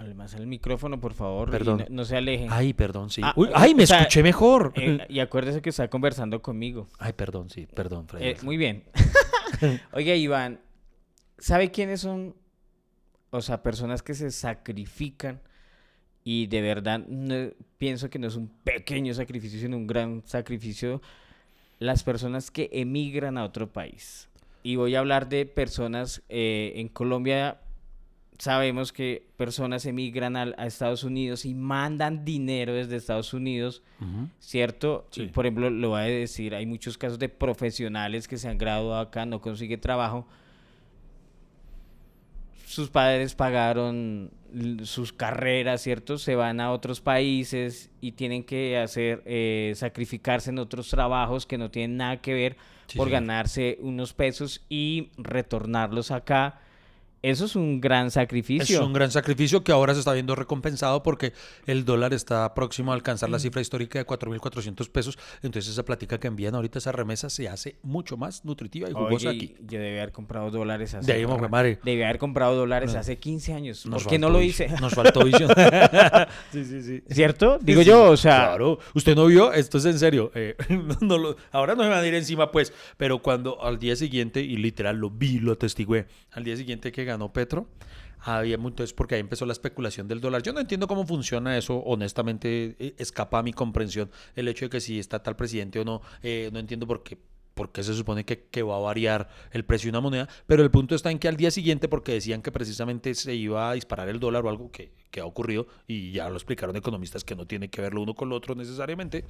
Además, el micrófono, por favor, y Perdón. no, no se alejen. Ay, perdón, sí. Ah, Uy, ay, me o sea, escuché mejor. Eh, y acuérdese que está conversando conmigo. Ay, perdón, sí, perdón, Freddy. Eh, muy bien. Oiga, Iván, ¿Sabe quiénes son? O sea, personas que se sacrifican y de verdad no- pienso que no es un pequeño sacrificio, sino un gran sacrificio. Las personas que emigran a otro país. Y voy a hablar de personas eh, en Colombia. Sabemos que personas emigran a, Estados Unidos y mandan dinero desde Estados Unidos, ¿cierto? Sí. Y, por ejemplo, lo voy a decir, hay muchos casos de profesionales que se han graduado acá, no consigue trabajo. Sus padres pagaron sus carreras, ¿cierto? Se van a otros países y tienen que hacer, eh, sacrificarse en otros trabajos que no tienen nada que ver Sí, por ganarse unos pesos y retornarlos acá. Eso es un gran Es sacrificio. un gran sacrificio que ahora se está viendo recompensado porque el dólar está próximo a alcanzar Mm. la cifra histórica de 4.400 pesos. Entonces esa plática que envían ahorita esa remesa se hace mucho más nutritiva y jugosa Oye, aquí. yo debí haber comprado dólares hace... Debí haber comprado dólares No. hace 15 años. Nos ¿Por qué no lo hice? Nos faltó visión. sí, sí, sí. ¿Cierto? Digo Sí, yo, o sea... Claro, usted no vio, esto es en serio. eh, no lo- ahora no me van a ir encima, pues, pero cuando al día siguiente, y literal lo vi, lo atestigué, al día siguiente que ganó Petro, había entonces porque ahí empezó la especulación del dólar. Yo no entiendo cómo funciona eso, honestamente, eh, escapa a mi comprensión el hecho de que si está tal presidente o no, eh, no entiendo por qué. por qué se supone que, que va a variar el precio de una moneda, pero el punto está en que al día siguiente, porque decían que precisamente se iba a disparar el dólar o algo que, que ha ocurrido, y ya lo explicaron economistas que no tiene que ver lo uno con lo otro necesariamente,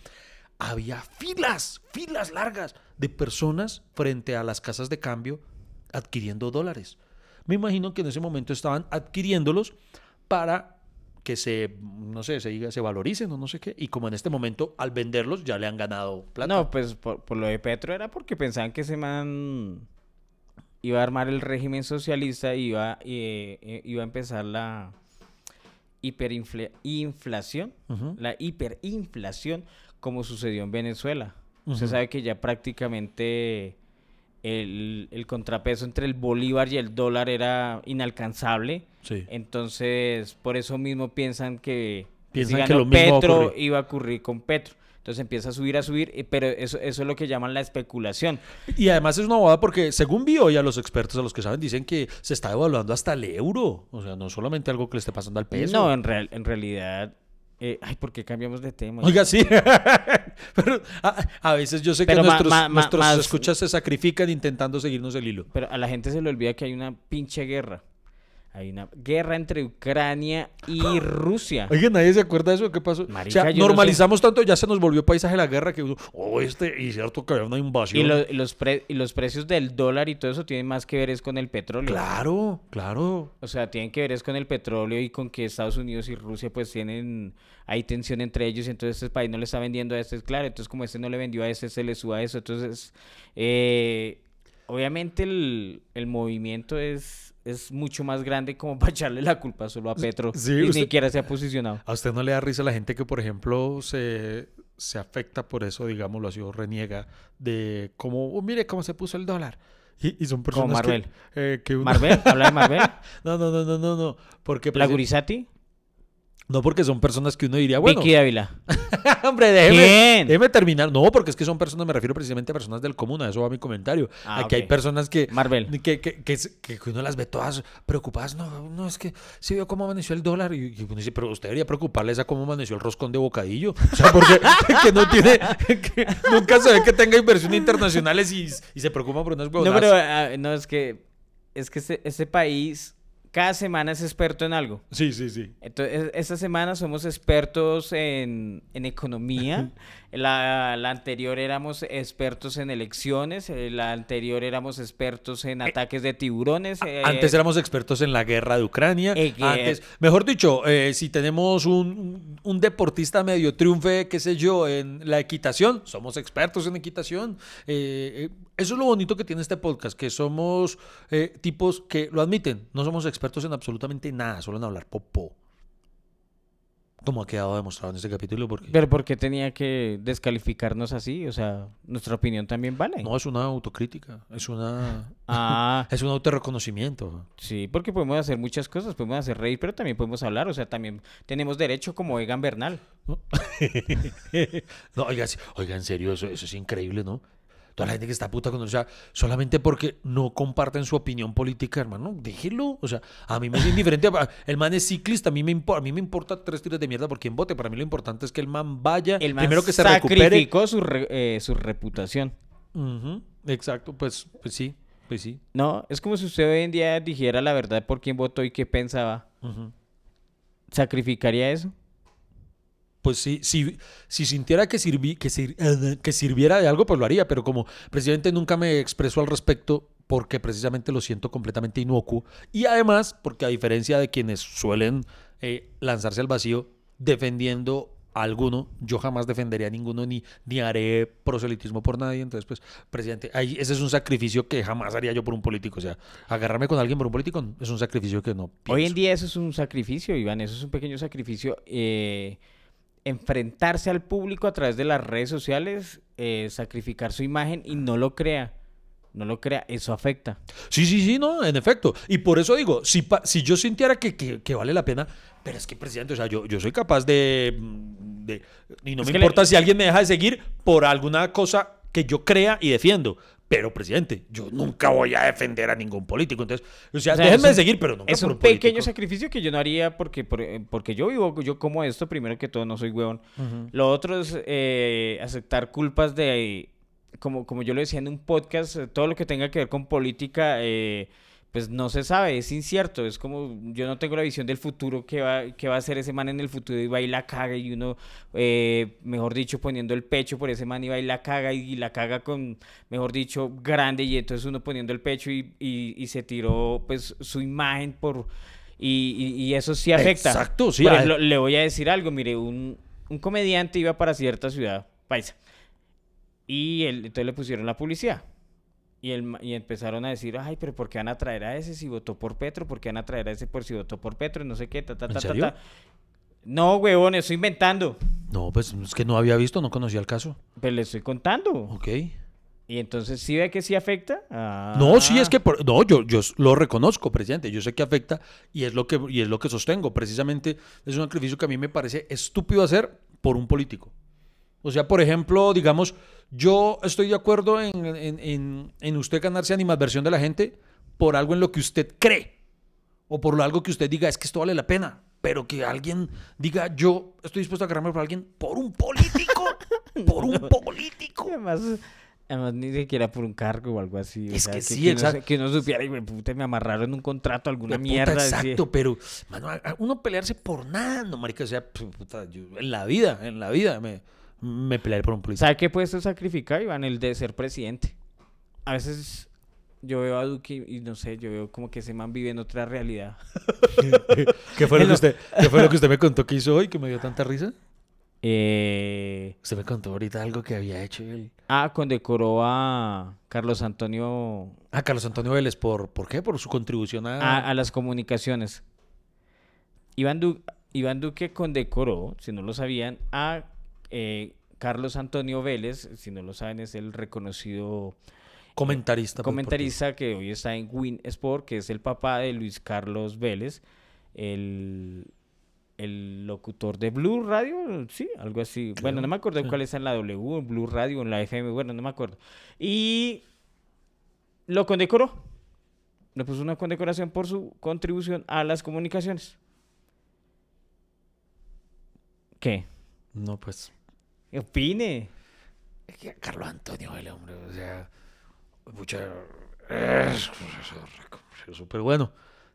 había filas, filas largas de personas frente a las casas de cambio adquiriendo dólares. Me imagino que en ese momento estaban adquiriéndolos para que se, no sé, se, diga, se valoricen o no sé qué. Y como en este momento, al venderlos, ya le han ganado plata. No, pues por, por lo de Petro era porque pensaban que ese man iba a armar el régimen socialista y iba, eh, eh, iba a empezar la hiperinflación, la hiperinflación, como sucedió en Venezuela. Usted Ujú. sabe que ya prácticamente el, el contrapeso entre el bolívar y el dólar era inalcanzable. Sí. Entonces, por eso mismo piensan que Piensan si que lo mismo Petro iba a ocurrir con Petro. Entonces empieza a subir, a subir, pero eso, eso es lo que llaman la especulación. Y además es una bobada porque, según vi hoy a los expertos, a los que saben, dicen que se está devaluando hasta el euro. O sea, no solamente algo que le esté pasando al peso. No, en, real, en realidad... eh, ay, ¿por qué cambiamos de tema? Oiga, sí. Pero a, a veces yo sé que ma- nuestros, ma- nuestros escuchas se sacrifican intentando seguirnos el hilo. Pero a la gente se le olvida que hay una pinche guerra. Hay una guerra entre Ucrania y Rusia. Oiga, nadie se acuerda de eso. ¿Qué pasó? Marica, o sea, no normalizamos tanto, ya se nos volvió paisaje la guerra que uno, oh, este, y cierto que había una invasión. Y, lo- y los pre- y los precios del dólar y todo eso tienen más que ver es con el petróleo. Claro, claro. O sea, tienen que ver es con el petróleo y con que Estados Unidos y Rusia pues tienen, hay tensión entre ellos y entonces este país no le está vendiendo a este, claro, entonces como este no le vendió a este, se le suba eso, entonces eh, obviamente el, el movimiento es, es mucho más grande como para echarle la culpa solo a Petro Sí, y ni usted- siquiera se ha posicionado. ¿A usted no le da risa la gente que, por ejemplo, se, se afecta por eso, digámoslo así, o reniega de cómo, "Oh, mire cómo se puso el dólar? Y, y son personas que- Marvel. eh, que... uno- ¿Marvel? ¿Habla de Marvel? No, no, no, no, no, no. Porque ¿La Gurizati? No, porque son personas que uno diría, bueno, Vicky Dávila. hombre, déjeme, ¿Quién? déjeme terminar. No, porque es que son personas, me refiero precisamente a personas del común, a eso va mi comentario. Ah, Aquí hay personas que, Marvel. que, que, que, uno las ve todas preocupadas. No, no, es que se vio cómo amaneció el dólar. Y, y uno dice, pero usted debería preocuparle a cómo amaneció el roscón de bocadillo. O sea, porque que no tiene, que nunca se ve que tenga inversiones internacionales y, y se preocupa por unas No, huevonadas. pero ah, no, es que, es que este país cada semana es experto en algo. Sí, sí, sí. Entonces, esta semana somos expertos en, en economía. La, la anterior éramos expertos en elecciones. eh, La anterior éramos expertos en ataques de tiburones. eh, Antes éramos expertos en la guerra de Ucrania. Eh, Antes, mejor dicho, eh, si tenemos un, un deportista medio triunfe, qué sé yo, en la equitación, somos expertos en equitación. Eh, eh, eso es lo bonito que tiene este podcast, que somos eh, tipos que lo admiten. No somos expertos en absolutamente nada, solo en hablar popó. Como ha quedado demostrado en este capítulo, porque Pero ¿por qué tenía que descalificarnos así? O sea, nuestra opinión también vale. no es una autocrítica, es una Ah, es un autorreconocimiento. sí, porque podemos hacer muchas cosas. Podemos hacer reír, pero también podemos hablar. O sea, también tenemos derecho como Egan Bernal. no, oiga, oiga, en serio, eso, eso es increíble, ¿no? Toda la gente que está puta con o sea, solamente porque no comparten su opinión política, hermano, déjelo. O sea, a mí me es indiferente. El man es ciclista, a mí me, importa, a mí me importa tres tiros de mierda por quien vote. Para mí lo importante es que el man vaya, El man primero que se recupere. sacrificó su, re- eh, su reputación. Ujú, Exacto, pues, pues sí, pues sí. No, es como si usted hoy en día dijera la verdad por quién votó y qué pensaba. ¿Sacrificaría eso? Pues sí, si, si sintiera que, sirvi- que, sir- eh, que sirviera de algo, pues lo haría, pero como presidente nunca me expresó al respecto porque precisamente lo siento completamente inocuo y además porque a diferencia de quienes suelen eh, lanzarse al vacío defendiendo a alguno, yo jamás defendería a ninguno ni, ni haré proselitismo por nadie, entonces pues presidente, ahí, ese es un sacrificio que jamás haría yo por un político, o sea, agarrarme con alguien por un político es un sacrificio que no Hoy en pienso. día eso es un sacrificio, Iván, eso es un pequeño sacrificio. eh, enfrentarse al público a través de las redes sociales, eh, sacrificar su imagen y no lo crea. No lo crea, eso afecta. Sí, sí, sí, no, en efecto. Y por eso digo, si, pa- si yo sintiera que, que- que vale la pena, pero es que, presidente, o sea, yo, yo soy capaz de, mm, de- Y no Es me le- importa si alguien me deja de seguir por alguna cosa que yo crea y defiendo. Pero, presidente, yo nunca voy a defender a ningún político. Entonces, o sea, O sea, déjenme un- seguir, pero nunca Es por un un pequeño sacrificio que yo no haría porque, por- eh, porque yo vivo, yo como esto, primero que todo, no soy huevón. Lo otro es eh, aceptar culpas de, como, como yo lo decía en un podcast, todo lo que tenga que ver con política, eh, pues no se sabe, es incierto. Es como, yo no tengo la visión del futuro, que va, que va a hacer ese man en el futuro y va y la caga y uno, eh, mejor dicho, poniendo el pecho por ese man y va y la caga y, la caga con, mejor dicho, grande y entonces uno poniendo el pecho y, y- y se tiró pues su imagen por... Y, y- y eso sí afecta. Exacto, sí, Por a- ejemplo, le voy a decir algo, mire, un, un comediante iba para cierta ciudad, paisa, y él, entonces le pusieron la publicidad. Y, el, y empezaron a decir, ay, pero ¿por qué van a traer a ese si votó por Petro? ¿Por qué van a traer a ese por si votó por Petro? No sé qué, ta, ta, ¿En ta, ta, ta. No, huevón, estoy inventando. No, pues es que no había visto, no conocía el caso. Pero le estoy contando. Ok. Y entonces, ¿sí ve que sí afecta? No, sí, es Ah. que por- no, yo, yo lo reconozco, presidente. Yo sé que afecta y es lo que y es lo que sostengo. Precisamente es un sacrificio que a mí me parece estúpido hacer por un político. O sea, por ejemplo, digamos, yo estoy de acuerdo en, en- en- en usted ganarse animadversión de la gente por algo en lo que usted cree o por lo algo que usted diga es que esto vale la pena. Pero que alguien diga yo estoy dispuesto a agarrarme por alguien por un político, por un político. Además, además, ni siquiera por un cargo o algo así. o Es sea, que sí, uno se- exacto. que uno supiera, y puta, me amarraron un contrato, alguna Puta, mierda. así. exacto, pero mano, uno pelearse por nada, no, marica, o sea, puta, yo en la vida, en la vida me, me pelearé por un político. ¿Sabe qué puede usted sacrificar, Iván? El de ser presidente. A veces yo veo a Duque y no sé, yo veo como que ese man vive en otra realidad. ¿Qué fue, lo que usted, ¿Qué fue lo que usted me contó que hizo hoy que me dio tanta risa? Eh, Usted me contó ahorita algo que había hecho él. ah, condecoró a Carlos Antonio Ah, Carlos Antonio Vélez, ¿por, ¿por qué? Por su contribución a... a, a las comunicaciones. Iván, Du- Iván Duque condecoró, si no lo sabían, a eh, Carlos Antonio Vélez, si no lo saben, es el reconocido comentarista. pues, comentarista que hoy está en Win Sport, que es el papá de Luis Carlos Vélez, el, el locutor de Blue Radio, sí, algo así. bueno, no me acuerdo cuál es en la W, en Blue Radio, en la FM, bueno, no me acuerdo. Y lo condecoró. Le puso una condecoración por su contribución a las comunicaciones. ¿Qué? No, pues... Opine. Es que Carlos Antonio Vélez, hombre, o sea... Mucha... Pero bueno,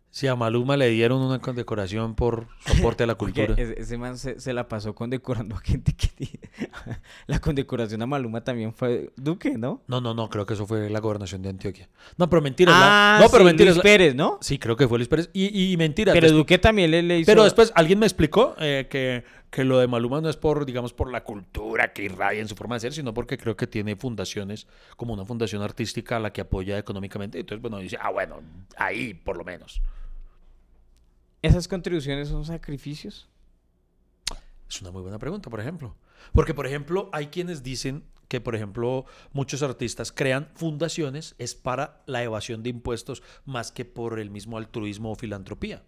si a Maluma le dieron una condecoración por su aporte a la cultura. ese, ese man se, se la pasó condecorando a gente que... la condecoración a Maluma también fue Duque, ¿no? No, no, no, creo que eso fue la gobernación de Antioquia. No, pero mentiras. Ah, la- no, pero sí, mentiras. Luis Pérez, ¿no? Sí, creo que fue Luis Pérez. Y, y mentiras. Pero después- Duque también le, le hizo... pero después alguien me explicó eh, que, que lo de Maluma no es por, digamos, por la cultura que irradia en su forma de ser, sino porque creo que tiene fundaciones, como una fundación artística a la que apoya económicamente. Entonces, bueno, dice, ah, bueno, ahí por lo menos. ¿Esas contribuciones son sacrificios? Es una muy buena pregunta, por ejemplo. Porque, por ejemplo, hay quienes dicen que, por ejemplo, muchos artistas crean fundaciones es para la evasión de impuestos más que por el mismo altruismo o filantropía.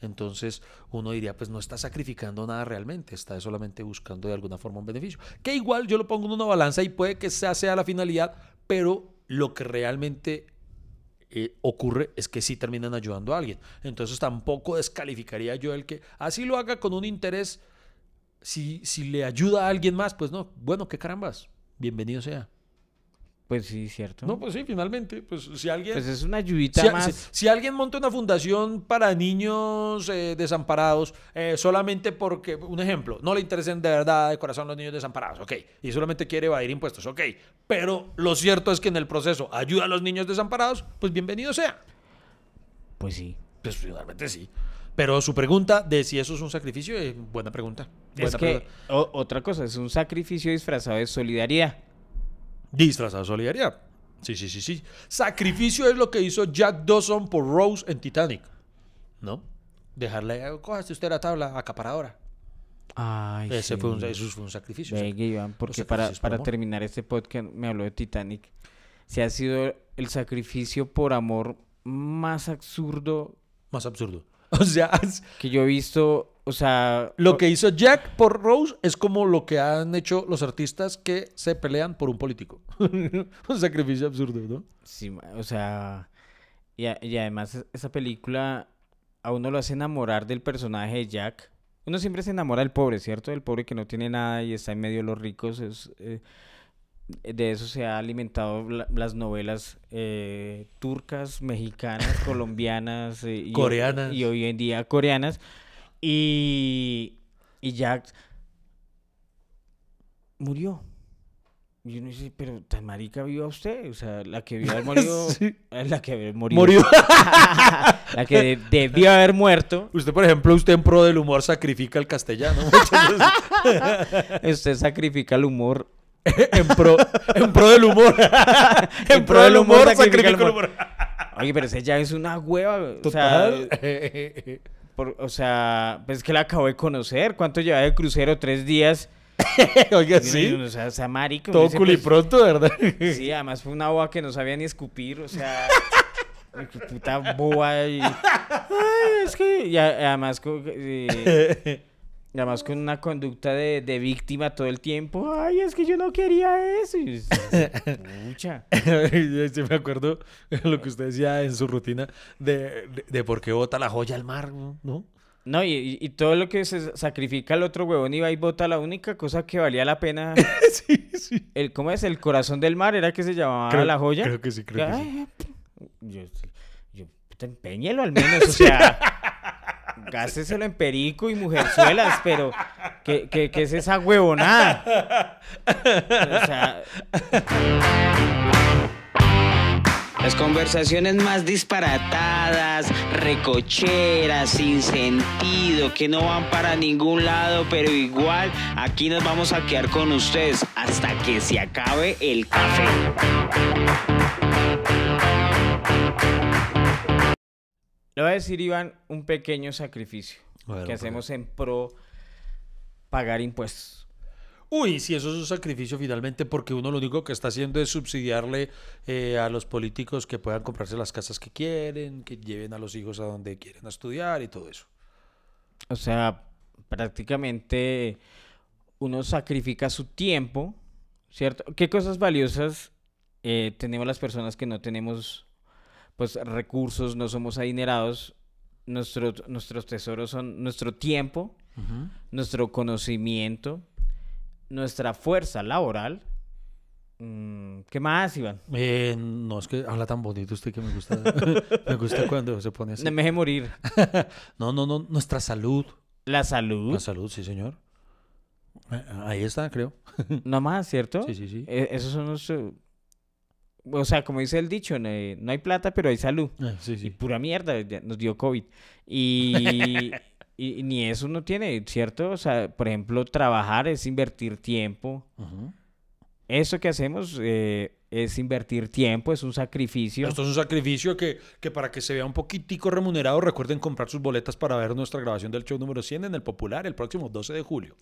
Entonces, uno diría, pues no está sacrificando nada realmente, está solamente buscando de alguna forma un beneficio. Que igual yo lo pongo en una balanza y puede que esa sea la finalidad, pero lo que realmente eh, ocurre es que sí terminan ayudando a alguien. Entonces tampoco descalificaría yo el que así lo haga con un interés. Si, si le ayuda a alguien más, pues no, bueno, qué carambas, bienvenido sea. Pues sí, cierto. No, pues sí, finalmente, pues si alguien... Pues es una ayudita Si, más. si- si alguien monta una fundación para niños eh, desamparados, eh, solamente porque, un ejemplo, no le interesen de verdad de corazón los niños desamparados, ok, y solamente quiere evadir impuestos, ok, pero lo cierto es que en el proceso ayuda a los niños desamparados, pues bienvenido sea. Pues sí. Pues finalmente sí. Pero su pregunta de si eso es un sacrificio, eh, buena pregunta. Es Buena que pregunta. o- otra cosa, es un sacrificio disfrazado de solidaridad. Disfrazado de solidaridad. Sí, sí, sí, sí. Sacrificio es lo que hizo Jack Dawson por Rose en Titanic. ¿No? Dejarle, cójase usted la tabla acaparadora. Ay, Ese sí. fue un, eso fue un sacrificio. Venga, Iván, porque para, por terminar este podcast me habló de Titanic. Si ha sido el sacrificio por amor más absurdo Más absurdo. O sea, que yo he visto, o sea... lo que hizo Jack por Rose es como lo que han hecho los artistas que se pelean por un político. un sacrificio absurdo, ¿no? Sí, o sea, y, a- y además es- esa película a uno lo hace enamorar del personaje de Jack. Uno siempre se enamora del pobre, ¿cierto? Del pobre que no tiene nada y está en medio de los ricos. Es, eh, de eso se ha alimentado la- las novelas eh, turcas, mexicanas, colombianas eh, y, Coreanas. y hoy en día coreanas. Y, y Jack murió. Y uno dice, pero tan marica viva usted. O sea, la que vio haber morido. Sí. La que haber morido. Murió. la que de- debió haber muerto. Usted, por ejemplo, usted en pro del humor sacrifica el castellano. Usted sacrifica el humor. en, pro, en pro del humor. en pro del humor sacrifica el humor. Oye, pero ese ya es una hueva. O sea, Total. Por- o sea, pues es que la acabo de conocer. ¿Cuánto lleva de crucero? Tres días. Oiga, sí. O sea, esa marica. uno Todo pues, culipronto, ¿verdad? Sí, además fue una boba que no sabía ni escupir, o sea, puta boba y... Ay, es que... Y además eh, además con una conducta de, de víctima todo el tiempo. Ay, es que yo no quería eso. Y yo, pucha. Sí, me acuerdo lo que usted decía en su rutina de, de, de por qué bota la joya al mar, ¿no? No, y, y- y todo lo que se sacrifica el otro huevón y va y bota la única cosa que valía la pena. sí, sí. El, ¿Cómo es? El corazón del mar era que se llamaba Creo- la joya. creo que sí, creo que sí. Ay, Yo, yo puta, empeñelo al menos, o sea, gásteselo en perico y mujerzuelas, pero ¿qué, qué, qué es esa huevonada? O sea, Las conversaciones más disparatadas, recocheras, sin sentido, que no van para ningún lado, pero igual aquí nos vamos a quedar con ustedes hasta que se acabe el café. Le voy a decir, Iván, un pequeño sacrificio Bueno, que hacemos en pro pagar impuestos. Uy, si eso es un sacrificio finalmente, porque uno lo único que está haciendo es subsidiarle eh, a los políticos que puedan comprarse las casas que quieren, que lleven a los hijos a donde quieren a estudiar y todo eso. O sea, prácticamente uno sacrifica su tiempo, ¿cierto? ¿Qué cosas valiosas eh, tenemos las personas que no tenemos pues recursos, no somos adinerados? Nuestros, nuestros tesoros son nuestro tiempo, nuestro conocimiento, nuestra fuerza laboral. Mm, ¿Qué más, Iván? Eh, no, es que habla tan bonito usted que me gusta. me gusta cuando se pone así. No me deje morir. No, no, no, nuestra salud. La salud, La salud, sí, señor. Eh, Ahí está, creo. no más, ¿cierto? Sí, sí, sí. Eh, esos son los... O sea, como dice el dicho, no hay, no hay plata, pero hay salud. Sí, Y pura mierda, nos dio COVID. Y, y- y ni eso uno tiene, ¿cierto? O sea, por ejemplo, trabajar es invertir tiempo. Eso que hacemos eh, es invertir tiempo, es un sacrificio. Esto es un sacrificio que, que para que se vea un poquitico remunerado, recuerden comprar sus boletas para ver nuestra grabación del show número 100 en el Popular el próximo 12 de julio.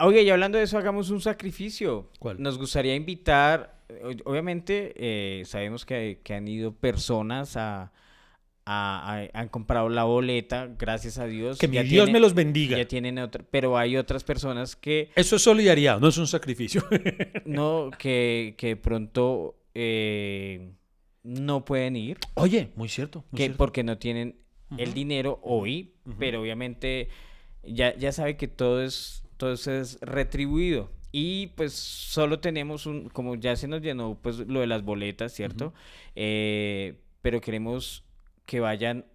Oye, y hablando de eso, hagamos un sacrificio. ¿Cuál? Nos gustaría invitar, o- obviamente eh, sabemos que, que han ido personas a, a- a- han comprado la boleta, gracias a Dios. Que mi Dios tienen- me los bendiga. Ya tienen otra, pero hay otras personas que Eso es solidaridad, no es un sacrificio. no, que, que de pronto eh, no pueden ir. Oye, muy cierto. muy que cierto. porque no tienen el dinero hoy, pero obviamente ya, ya sabe que todo es, todo eso es retribuido. Y pues solo tenemos un, como ya se nos llenó pues lo de las boletas, ¿cierto? Eh, pero queremos que vayan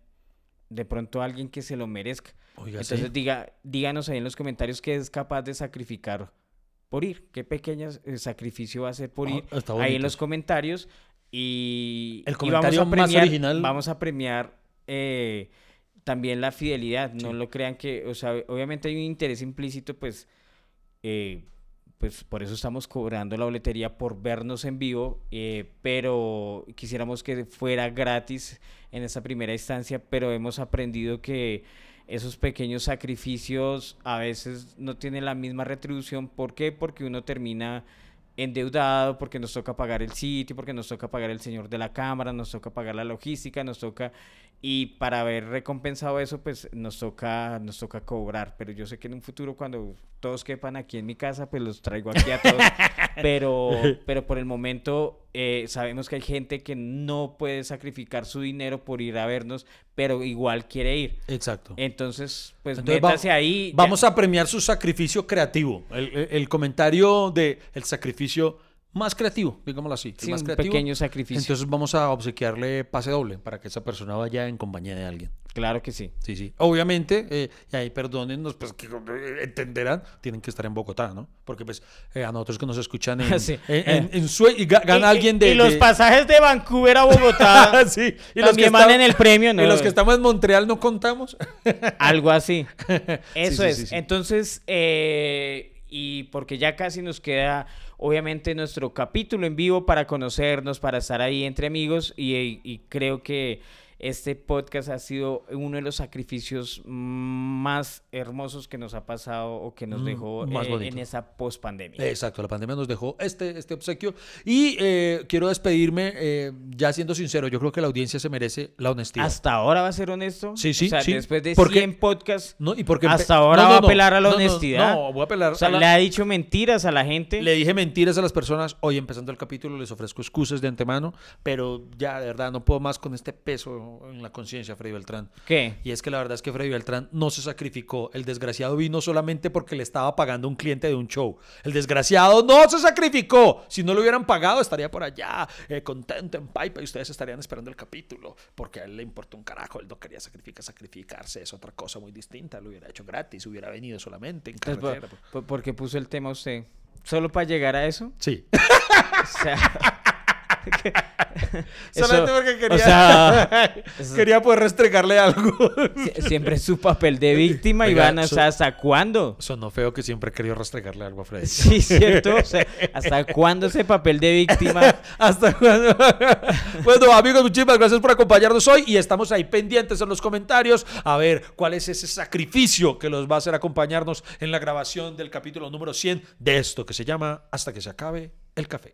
de pronto alguien que se lo merezca. Oiga, Entonces sí. diga, díganos ahí en los comentarios qué es capaz de sacrificar por ir, qué pequeño sacrificio va a hacer por Ah, ir ahí en los comentarios y, El y comentario vamos a más premiar, original. vamos a premiar eh, también la fidelidad, no Sí. lo crean que, o sea, obviamente hay un interés implícito, pues, eh, pues por eso estamos cobrando la boletería por vernos en vivo, eh, pero quisiéramos que fuera gratis en esta primera instancia, pero hemos aprendido que esos pequeños sacrificios a veces no tienen la misma retribución. ¿Por qué? Porque uno termina endeudado, porque nos toca pagar el sitio, porque nos toca pagar el señor de la cámara, nos toca pagar la logística, nos toca y para haber recompensado eso, pues nos toca nos toca cobrar, pero yo sé que en un futuro cuando todos quepan aquí en mi casa, pues los traigo aquí a todos, pero pero por el momento eh, sabemos que hay gente que no puede sacrificar su dinero por ir a vernos, pero igual quiere ir. Exacto. Entonces, pues Entonces, va- métase ahí. Vamos a premiar su sacrificio creativo. El, el- el comentario de el sacrificio más creativo, digámoslo así. Sí, más un creativo. pequeño sacrificio. Entonces vamos a obsequiarle pase doble para que esa persona vaya en compañía de alguien. Claro que sí. Sí, sí. Obviamente, eh, y ahí perdónennos, pues que eh, entenderán, tienen que estar en Bogotá, ¿no? Porque pues eh, a nosotros que nos escuchan en, Sí. en, en- en Sue- y ga- gana Y- alguien de... Y los de- pasajes de Vancouver a Bogotá. sí. Y también van en el premio, ¿no? Y los que estamos en Montreal no contamos. Algo así. Eso sí, es. Entonces, eh, y porque ya casi nos queda, obviamente, nuestro capítulo en vivo para conocernos, para estar ahí entre amigos, y, y creo que este podcast ha sido uno de los sacrificios más hermosos que nos ha pasado o que nos Mm, dejó más eh, en esa pospandemia. Exacto, la pandemia nos dejó este, este obsequio. Y eh, quiero despedirme, eh, ya siendo sincero, yo creo que la audiencia se merece la honestidad. ¿Hasta ahora va a ser honesto? Sí, sí, O sea, sí. después de Porque- 100 podcasts, No, y porque hasta ahora No, no, va a apelar a la honestidad. No, voy a apelar o sea, a la- le ha dicho mentiras a la gente. Le dije mentiras a las personas. Hoy empezando el capítulo les ofrezco excusas de antemano, pero ya de verdad no puedo más con este peso en la conciencia, Freddy Beltrán. ¿Qué? Y es que la verdad es que Freddy Beltrán no se sacrificó. El desgraciado vino solamente porque le estaba pagando un cliente de un show. El desgraciado no se sacrificó. Si no lo hubieran pagado, estaría por allá, eh, contento en Paipa, y ustedes estarían esperando el capítulo. Porque a él le importó un carajo. Él no quería sacrificar, sacrificarse. Es otra cosa muy distinta. Lo hubiera hecho gratis, hubiera venido solamente en Entonces, ¿por, carretera. por- por qué puso el tema usted? ¿Solo para llegar a eso? Sí. O sea, Solamente porque quería, O sea, quería poder restregarle algo. sie- siempre es su papel de víctima, Oiga, Iván. O sea, ¿hasta cuándo? Sonó feo que siempre querido restregarle algo a Freddy. Sí, ¿cierto? O sea, ¿hasta cuándo ese papel de víctima? Hasta cuando. bueno, amigos, muchísimas gracias por acompañarnos hoy y estamos ahí pendientes en los comentarios a ver cuál es ese sacrificio que los va a hacer acompañarnos en la grabación del capítulo número 100 de esto que se llama Hasta que se acabe el café.